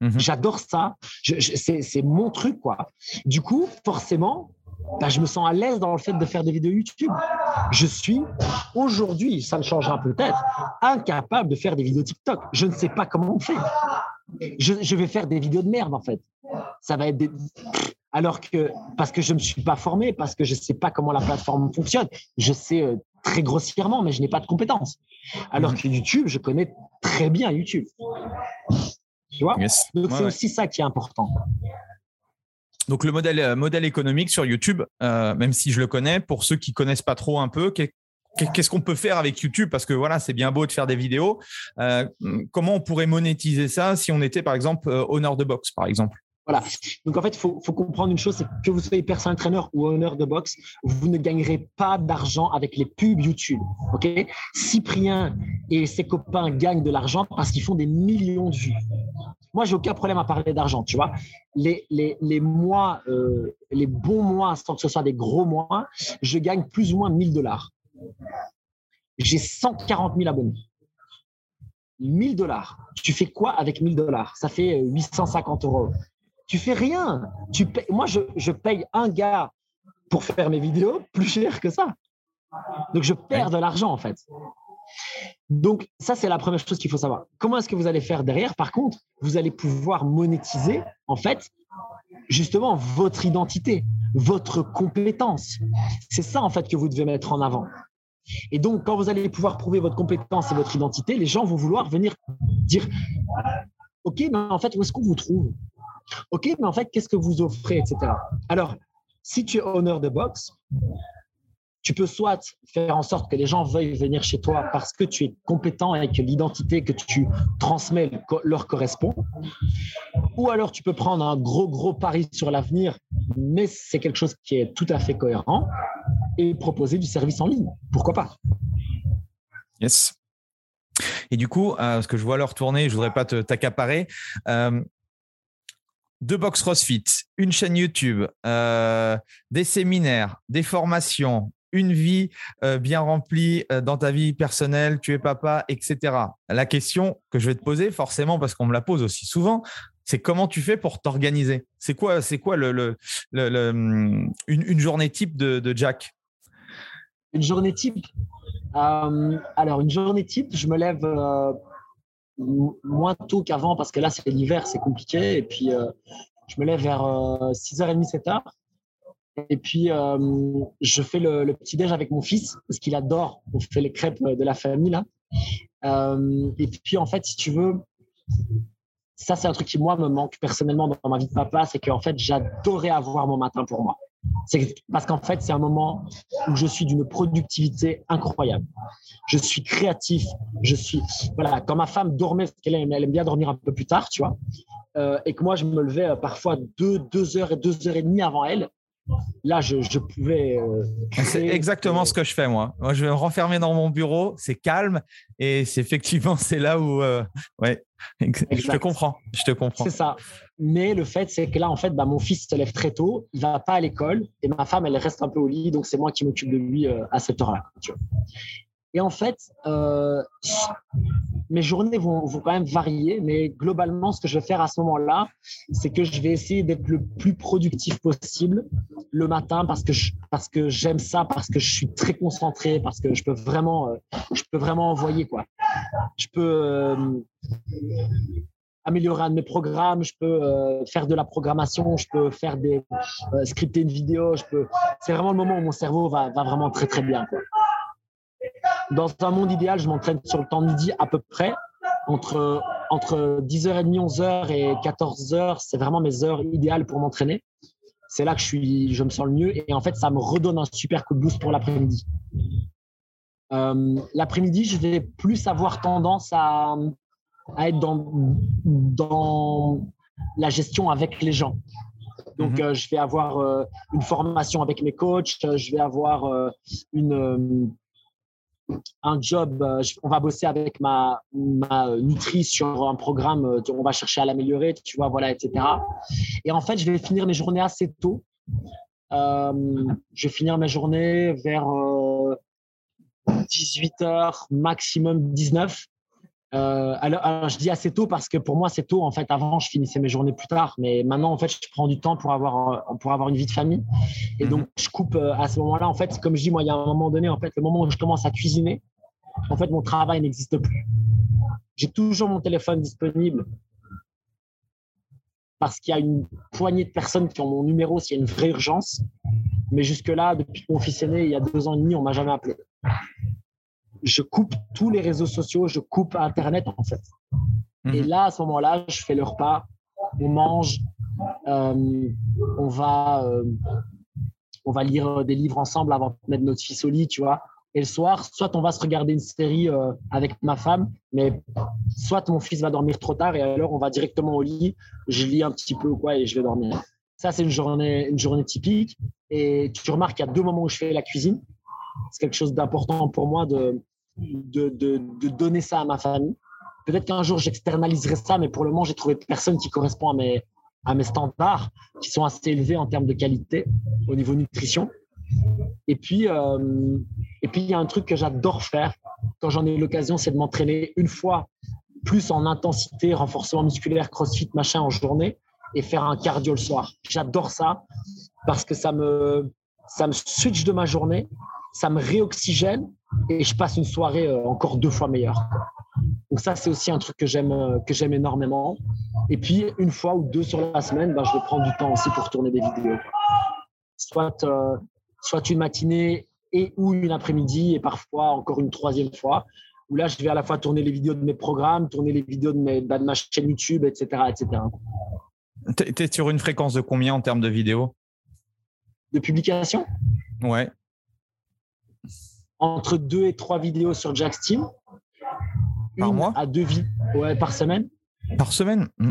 Mhm. J'adore ça. c'est mon truc, quoi. Du coup, forcément, bah, je me sens à l'aise dans le fait de faire des vidéos YouTube. Je suis aujourd'hui, ça ne changera peut-être, incapable de faire des vidéos TikTok. Je ne sais pas comment on fait. Je, vais faire des vidéos de merde, en fait. Ça va être des... Alors que, parce que je ne me suis pas formé, parce que je ne sais pas comment la plateforme fonctionne. Je sais euh, très grossièrement, mais je n'ai pas de compétences. Alors mhm. que YouTube, je connais très bien YouTube. Tu vois? Donc, c'est aussi ça qui est important. Donc le modèle, euh, modèle économique sur YouTube, euh, même si je le connais, pour ceux qui connaissent pas trop un peu, qu'est-ce qu'on peut faire avec YouTube? Parce que voilà, c'est bien beau de faire des vidéos. Euh, comment on pourrait monétiser ça si on était par exemple honneur de boxe, par exemple? Voilà. Donc en fait, il faut, comprendre une chose, c'est que vous soyez personal trainer ou honneur de boxe, vous ne gagnerez pas d'argent avec les pubs YouTube. Ok? Cyprien et ses copains gagnent de l'argent parce qu'ils font des millions de vues. Moi, j'ai aucun problème à parler d'argent, tu vois? Les, les, les mois, euh, les bons mois, sans que ce soit des gros mois, je gagne plus ou moins 1000 dollars. J'ai 140 000 abonnés. 1000 dollars. Tu fais quoi avec 1000 dollars? Ça fait 850 euros. Tu fais rien. Tu Moi, je, je paye un gars pour faire mes vidéos plus cher que ça. Donc, je perds de l'argent, en fait. Donc, ça, c'est la première chose qu'il faut savoir. Comment est-ce que vous allez faire derrière? Par contre, vous allez pouvoir monétiser, en fait, justement, votre identité, votre compétence. C'est ça, en fait, que vous devez mettre en avant. Et donc, quand vous allez pouvoir prouver votre compétence et votre identité, les gens vont vouloir venir dire OK, mais en fait, où est-ce qu'on vous trouve? OK, mais en fait, qu'est-ce que vous offrez, etc. Alors, si tu es honneur de boxe, tu peux soit faire en sorte que les gens veuillent venir chez toi parce que tu es compétent et que l'identité que tu transmets leur correspond, ou alors tu peux prendre un gros, gros pari sur l'avenir, mais c'est quelque chose qui est tout à fait cohérent, et proposer du service en ligne. Pourquoi pas? Yes. Et du coup, euh, parce que je vois leur tourner, je voudrais pas t'accaparer. Euh, deux box CrossFit, une chaîne YouTube, euh, des séminaires, des formations, une vie euh, bien remplie euh, dans ta vie personnelle, tu es papa, etc. La question que je vais te poser, forcément, parce qu'on me la pose aussi souvent, c'est comment tu fais pour t'organiser? C'est quoi, c'est quoi le, hum, une, journée type de, Jack? Une journée type? Euh, Alors, une journée type, je me lève moins tôt qu'avant parce que là, c'est l'hiver, c'est compliqué. Et puis, je me lève vers 6h30, 7h. Et puis, euh, je fais le, petit déj avec mon fils parce qu'il adore. On fait les crêpes de la famille là. Euh, et puis, en fait, si tu veux, ça c'est un truc qui moi me manque personnellement dans ma vie de papa, c'est qu'en fait, j'adorais avoir mon matin pour moi. C'est parce qu'en fait, c'est un moment où je suis d'une productivité incroyable. Je suis créatif. Je suis voilà. Quand ma femme dormait, parce qu'elle aime, elle aime bien dormir un peu plus tard, tu vois, euh, et que moi je me levais parfois deux, deux heures et deux heures et demie avant elle là, je, pouvais. Euh, c'est exactement ce que je fais, moi. Moi, je vais me renfermer dans mon bureau, c'est calme, et c'est effectivement, c'est là où. Euh, ouais, je te comprends. Je te comprends. C'est ça. Mais le fait, c'est que là, en fait, bah, mon fils se lève très tôt, il va pas à l'école, et ma femme, elle reste un peu au lit, donc c'est moi qui m'occupe de lui euh, à cette heure-là. Et en fait, euh, mes journées vont, quand même varier, mais globalement, ce que je vais faire à ce moment-là, c'est que je vais essayer d'être le plus productif possible le matin parce que parce que j'aime ça, parce que je suis très concentré, parce que je peux vraiment, euh, je peux vraiment envoyer quoi. Je peux euh, améliorer un de mes programmes, je peux faire de la programmation, je peux faire des scripter une vidéo, je peux. C'est vraiment le moment où mon cerveau va, va vraiment très très bien. Quoi. Dans un monde idéal, je m'entraîne sur le temps de midi à peu près. Entre, entre 10h30, 11h et 14h, c'est vraiment mes heures idéales pour m'entraîner. C'est là que je, suis, je me sens le mieux et en fait, ça me redonne un super coup de boost pour l'après-midi. Euh, l'après-midi, je vais plus avoir tendance à, à être dans, dans la gestion avec les gens. Donc, mhm. euh, je vais avoir euh, une formation avec mes coachs, je vais avoir une, un job, euh, on va bosser avec ma, ma nutri sur un programme, euh, on va chercher à l'améliorer, tu vois, voilà, etc. Et en fait, je vais finir mes journées assez tôt. Euh, je vais finir mes journées vers 18h, maximum 19. Euh, alors, je dis assez tôt parce que pour moi, c'est tôt. En fait, avant, je finissais mes journées plus tard. Mais maintenant, en fait, je prends du temps pour avoir, pour avoir une vie de famille. Et mhm. donc, je coupe euh, à ce moment-là. En fait, comme je dis, moi, il y a un moment donné, en fait, le moment où je commence à cuisiner, en fait, mon travail n'existe plus. J'ai toujours mon téléphone disponible parce qu'il y a une poignée de personnes qui ont mon numéro s'il y a une vraie urgence. Mais jusque-là, depuis mon fils est né, il y a deux ans et demi, on m'a jamais appelé je coupe tous les réseaux sociaux, je coupe Internet en fait. Et mhm. là, à ce moment-là, je fais le repas, on mange, euh, on va, euh, on va lire des livres ensemble avant de mettre notre fils au lit, tu vois. Et le soir, soit on va se regarder une série euh, avec ma femme, mais soit mon fils va dormir trop tard et alors on va directement au lit, je lis un petit peu ou quoi et je vais dormir. Ça, c'est une journée, une journée typique. Et tu remarques qu'il y a deux moments où je fais la cuisine. C'est quelque chose d'important pour moi de, de, de, donner ça à ma famille. Peut-être qu'un jour j'externaliserai ça, mais pour le moment, j'ai trouvé personne qui correspond à mes, à mes standards, qui sont assez élevés en termes de qualité au niveau nutrition. Et puis, euh, et puis il y a un truc que j'adore faire quand j'en ai l'occasion, c'est de m'entraîner une fois plus en intensité, renforcement musculaire, crossfit, machin en journée, et faire un cardio le soir. J'adore ça parce que ça me, ça me switch de ma journée, ça me réoxygène et je passe une soirée euh, encore deux fois meilleure. Donc ça, c'est aussi un truc que j'aime euh, que j'aime énormément. Et puis une fois ou deux sur la semaine, ben, je vais prendre du temps aussi pour tourner des vidéos. Soit euh, soit une matinée et ou une après-midi et parfois encore une troisième fois où là, je vais à la fois tourner les vidéos de mes programmes, tourner les vidéos de, mes, bah, de ma chaîne YouTube, etc., etc. Tu es sur une fréquence de combien en termes de vidéos? De publication? Ouais entre deux et trois vidéos sur Jack's Team. Par mois à deux ouais, par semaine. Par semaine? Hmm.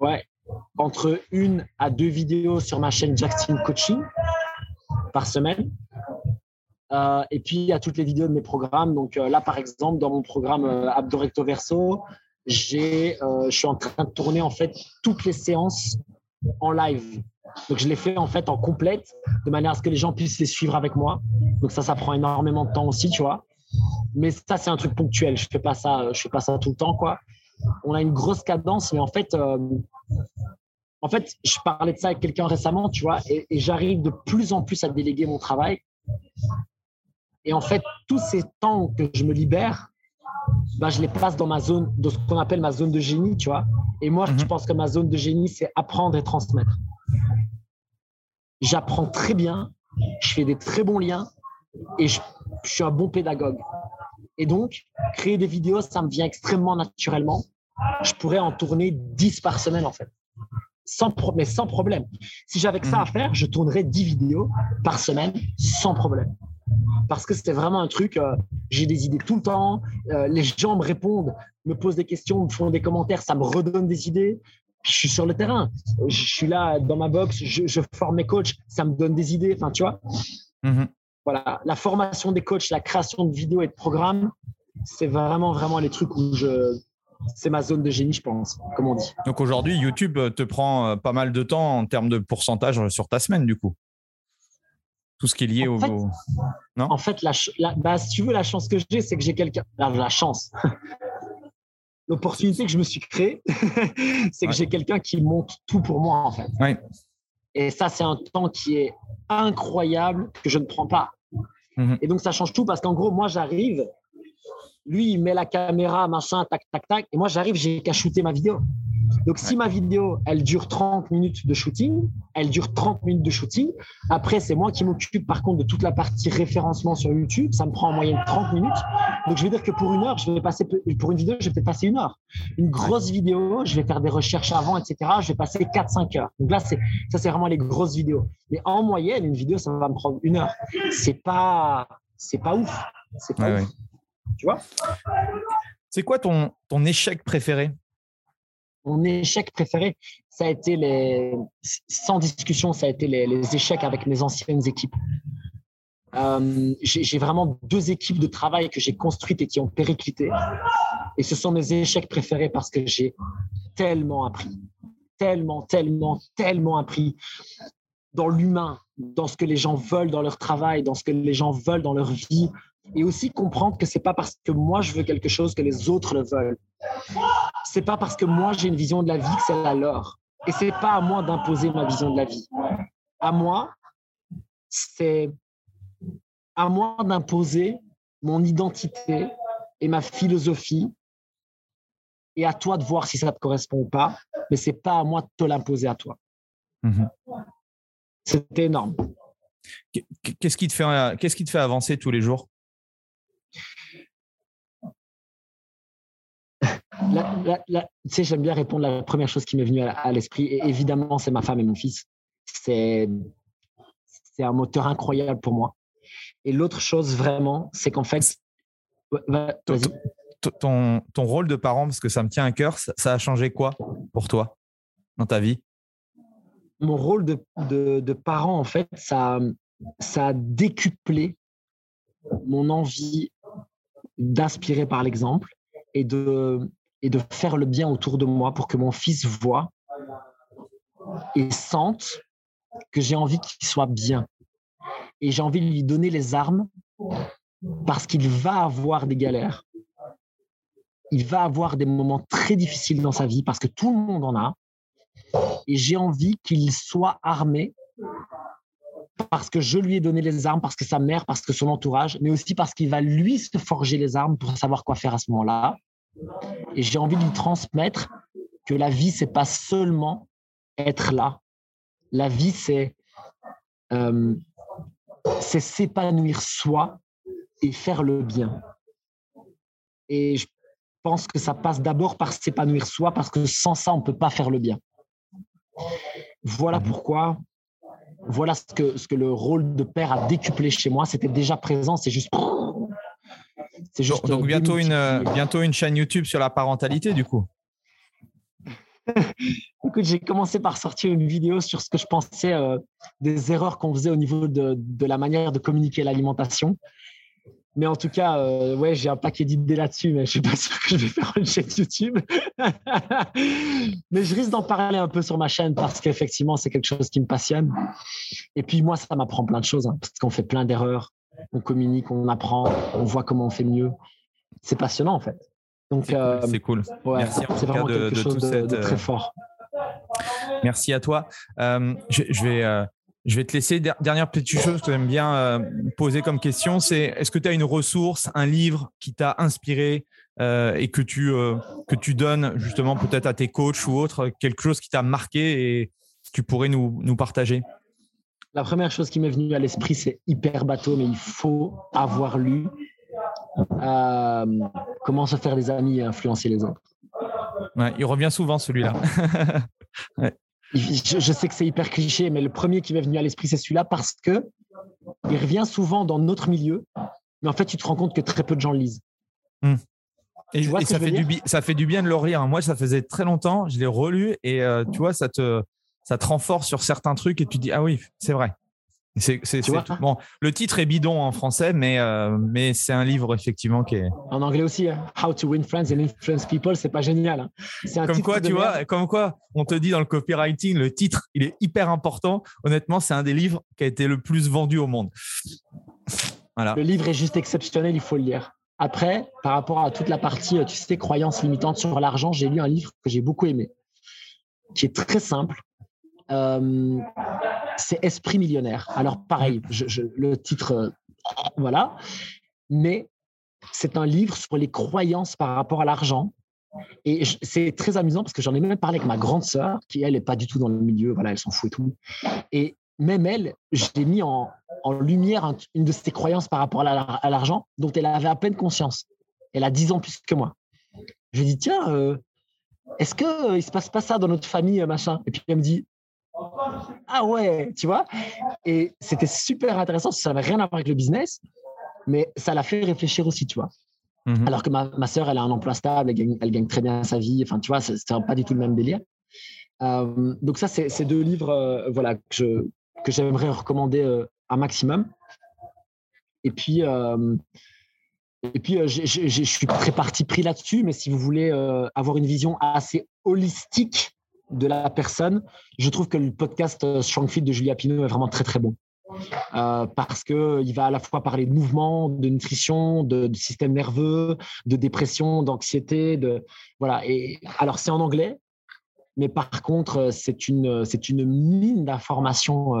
Ouais. Entre une à deux vidéos sur ma chaîne Jack's Team Coaching par semaine. Euh, et puis, il y a toutes les vidéos de mes programmes. Donc euh, là, par exemple, dans mon programme euh, Abdo Recto Verso, j'ai, je suis en train de tourner en fait toutes les séances en live. Donc, je l'ai fait en fait en complète, de manière à ce que les gens puissent les suivre avec moi. Donc, ça, ça prend énormément de temps aussi, tu vois. Mais ça, c'est un truc ponctuel. Je fais pas ça, je fais pas ça tout le temps, quoi. On a une grosse cadence, mais en fait, euh, en fait, je parlais de ça avec quelqu'un récemment, tu vois, et, j'arrive de plus en plus à déléguer mon travail. Et en fait, tous ces temps que je me libère, bah, je les passe dans ma zone, de ce qu'on appelle ma zone de génie, tu vois. Et moi, je mhm. pense que ma zone de génie, c'est apprendre et transmettre j'apprends très bien, je fais des très bons liens et je, suis un bon pédagogue. Et donc, créer des vidéos, ça me vient extrêmement naturellement. Je pourrais en tourner 10 par semaine, en fait. Sans mais sans problème. Si j'avais que ça à faire, je tournerais 10 vidéos par semaine sans problème. Parce que c'était vraiment un truc, euh, j'ai des idées tout le temps, euh, les gens me répondent, me posent des questions, me font des commentaires, ça me redonne des idées je suis sur le terrain. Je suis là dans ma box, je, forme mes coachs, ça me donne des idées. Enfin, tu vois. Mhm. Voilà, la formation des coachs, la création de vidéos et de programmes, c'est vraiment, vraiment les trucs où je. C'est ma zone de génie, je pense, comme on dit. Donc aujourd'hui, YouTube te prend euh, pas mal de temps en termes de pourcentage sur ta semaine, du coup tout ce qui est lié au. non en fait, la, bah, si tu veux, la chance que j'ai, c'est que j'ai quelqu'un. la chance l'opportunité que je me suis créée, [LAUGHS] c'est que j'ai quelqu'un qui monte tout pour moi, en fait. Et ça, c'est un temps qui est incroyable que je ne prends pas. Mhm. Et donc, ça change tout parce qu'en gros, moi, j'arrive, lui, il met la caméra, machin, tac, tac, tac, et moi, j'arrive, j'ai qu'à shooter ma vidéo. Donc, si ma vidéo, elle dure 30 minutes de shooting, elle dure 30 minutes de shooting. Après, c'est moi qui m'occupe, par contre, de toute la partie référencement sur YouTube. Ça me prend en moyenne 30 minutes. Donc, je vais dire que pour une heure, je vais passer, pour une vidéo, je vais peut-être passer une heure. Une grosse vidéo, je vais faire des recherches avant, etc. Je vais passer 4-5 heures. Donc là, c'est, ça, c'est vraiment les grosses vidéos. Mais en moyenne, une vidéo, ça va me prendre une heure. C'est pas, c'est pas ouf. C'est pas ouf. Tu vois? C'est quoi ton, ton échec préféré? Mon échec préféré, ça a été les, sans discussion, ça a été les, échecs avec mes anciennes équipes. Euh, j'ai vraiment deux équipes de travail que j'ai construites et qui ont périclité. Et ce sont mes échecs préférés parce que j'ai tellement appris, tellement, tellement, tellement appris dans l'humain, dans ce que les gens veulent dans leur travail, dans ce que les gens veulent dans leur vie, Et aussi comprendre que c'est pas parce que moi je veux quelque chose que les autres le veulent. C'est pas parce que moi j'ai une vision de la vie que c'est la leur. Et c'est pas à moi d'imposer ma vision de la vie. À moi, c'est à moi d'imposer mon identité et ma philosophie et à toi de voir si ça te correspond ou pas, mais c'est pas à moi de te l'imposer à toi. Mmh C'était énorme. Qu'est-ce qui, te fait, qu'est-ce qui te fait avancer tous les jours? Tu sais, j'aime bien répondre la première chose qui m'est venue à, l'esprit. Et évidemment, c'est ma femme et mon fils. C'est, un moteur incroyable pour moi. Et l'autre chose vraiment, c'est qu'en fait, ton, ton, rôle de parent, parce que ça me tient à cœur, ça, a changé quoi pour toi dans ta vie? Mon rôle de, de, de, parent, en fait, ça, ça a décuplé mon envie d'inspirer par l'exemple et de, et de faire le bien autour de moi pour que mon fils voit et sente que j'ai envie qu'il soit bien. Et j'ai envie de lui donner les armes parce qu'il va avoir des galères. Il va avoir des moments très difficiles dans sa vie parce que tout le monde en a. Et j'ai envie qu'il soit armé parce que je lui ai donné les armes, parce que sa mère, parce que son entourage, mais aussi parce qu'il va lui se forger les armes pour savoir quoi faire à ce moment-là. Et j'ai envie de lui transmettre que la vie, c'est pas seulement être là. La vie, c'est euh, c'est s'épanouir soi et faire le bien. Et je pense que ça passe d'abord par s'épanouir soi, parce que sans ça, on ne peut pas faire le bien. Voilà mmh pourquoi, voilà ce que, ce que le rôle de père a décuplé chez moi. C'était déjà présent, c'est juste. Juste donc, bientôt, une, bientôt une chaîne YouTube sur la parentalité, du coup. [LAUGHS] Écoute, j'ai commencé par sortir une vidéo sur ce que je pensais euh, des erreurs qu'on faisait au niveau de, de, la manière de communiquer l'alimentation. Mais en tout cas, euh, ouais, j'ai un paquet d'idées là-dessus, mais je suis pas sûr que je vais faire une chaîne YouTube. [LAUGHS] mais je risque d'en parler un peu sur ma chaîne parce qu'effectivement, c'est quelque chose qui me passionne. Et puis moi, ça m'apprend plein de choses hein, parce qu'on fait plein d'erreurs, on communique, on apprend, on voit comment on fait mieux. C'est passionnant en fait. Donc c'est cool. Euh, Merci c'est vraiment de, quelque chose de, très fort. Merci à toi. Euh, je, je, vais je vais te laisser. Dernière petite chose que j'aime bien euh, poser comme question, c'est est-ce que tu as une ressource, un livre qui t'a inspiré euh, et que tu, euh, que tu donnes justement peut-être à tes coachs ou autres, quelque chose qui t'a marqué et tu pourrais nous, nous partager? La première chose qui m'est venue à l'esprit, c'est hyper bateau, mais il faut avoir lu Comment se faire des amis et influencer les autres. il revient souvent celui-là. [LAUGHS] ouais. Je, sais que c'est hyper cliché, mais le premier qui m'est venu à l'esprit, c'est celui-là parce que il revient souvent dans notre milieu, mais en fait, tu te rends compte que très peu de gens le lisent. Hmm. Et, ça, fait du ça fait du bien de le relire. Moi, ça faisait très longtemps, je l'ai relu et euh, tu vois, ça te, ça te renforce sur certains trucs et tu dis, ah oui, c'est vrai. C'est, bon. Le titre est bidon en français, mais, euh, mais c'est un livre effectivement qui est. En anglais aussi, hein. How to Win Friends and Influence People, c'est pas génial. Hein. comme quoi, tu vois, comme quoi, on te dit dans le copywriting, le titre, il est hyper important. Honnêtement, c'est un des livres qui a été le plus vendu au monde. Voilà. Le livre est juste exceptionnel, il faut le lire. Après, par rapport à toute la partie, euh, tu sais, croyances limitantes sur l'argent, j'ai lu un livre que j'ai beaucoup aimé, qui est très simple, euh, c'est Esprit millionnaire. Alors pareil, le titre, euh, voilà, mais c'est un livre sur les croyances par rapport à l'argent. Et c'est très amusant parce que j'en ai même parlé avec ma grande sœur, qui elle n'est pas du tout dans le milieu, voilà, elle s'en fout et tout. Et même elle, j'ai mis en, lumière une de ses croyances par rapport à l'argent dont elle avait à peine conscience. Elle a 10 ans plus que moi. Je lui ai dit, tiens, euh, est-ce qu'il ne se passe pas ça dans notre famille, machin? Et puis elle me dit, ah ouais, tu vois? Et c'était super intéressant, ça n'avait rien à voir avec le business, mais ça l'a fait réfléchir aussi, tu vois? Mhm. Alors que ma, ma soeur, elle a un emploi stable, elle gagne, très bien sa vie, enfin, tu vois, c'est pas du tout le même délire. Euh, donc ça, c'est ces deux livres euh, voilà, que, que j'aimerais recommander euh, un maximum. Et puis, et puis je suis très parti pris là-dessus, mais si vous voulez avoir une vision assez holistique de la personne, je trouve que le podcast euh, Strong Fit de Julia Pino est vraiment très très bon. euh, parce qu'il va à la fois parler de mouvement, de nutrition, de, système nerveux, de dépression, d'anxiété. De, voilà. Et, alors, c'est en anglais, mais par contre, c'est une, c'est une mine d'informations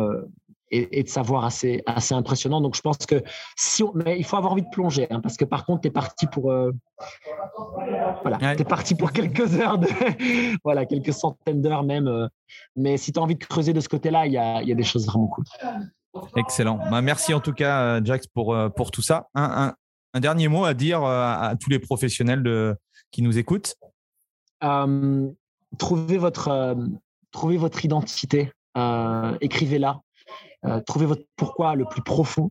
et, de savoir assez, assez impressionnant. Donc, je pense que si mais il faut avoir envie de plonger, hein, parce que par contre, tu es parti pour, euh, voilà, es parti pour quelques heures, de, [LAUGHS] voilà, quelques centaines d'heures même. Euh, mais si tu as envie de creuser de ce côté-là, il y a, y a, des choses vraiment cool. Excellent. Bah, merci en tout cas, euh, Jax, pour, pour tout ça. Un, un, dernier mot à dire à, tous les professionnels de, qui nous écoutent trouvez, votre, trouvez votre identité, écrivez-la. Euh, trouver votre pourquoi le plus profond.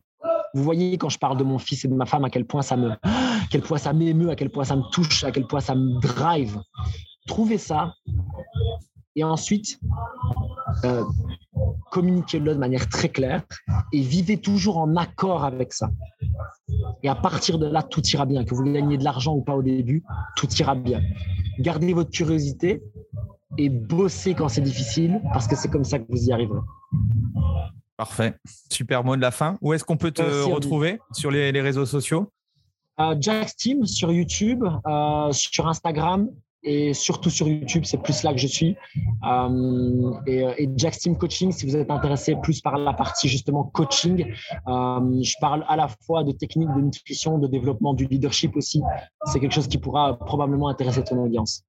Vous voyez quand je parle de mon fils et de ma femme à quel point ça me, à [GASPS] quel point ça m'émeut, à quel point ça me touche, à quel point ça me drive. Trouvez ça et ensuite euh, communiquez-le de manière très claire et vivez toujours en accord avec ça. Et à partir de là, tout ira bien. Que vous gagnez de l'argent ou pas au début, tout ira bien. Gardez votre curiosité et bossez quand c'est difficile parce que c'est comme ça que vous y arriverez. Parfait. Super mot de la fin. Où est-ce qu'on peut te retrouver sur les, réseaux sociaux? Euh, Jack Team sur YouTube, euh, sur Instagram et surtout sur YouTube, c'est plus là que je suis. Euh, et, et Jack Team Coaching, si vous êtes intéressé plus par la partie justement coaching, je parle à la fois de techniques de nutrition, de développement du leadership aussi. C'est quelque chose qui pourra probablement intéresser ton audience.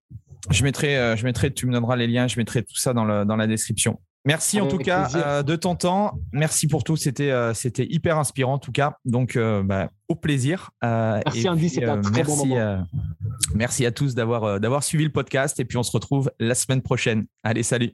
Je mettrai, je mettrai, tu me donneras les liens, je mettrai tout ça dans, le, dans la description. Merci en tout cas euh, de ton temps. Merci pour tout. C'était euh, c'était hyper inspirant en tout cas. Donc euh, bah, au plaisir. merci Andy, c'était un très merci, bon moment. merci à tous d'avoir d'avoir suivi le podcast et puis on se retrouve la semaine prochaine. Allez, salut.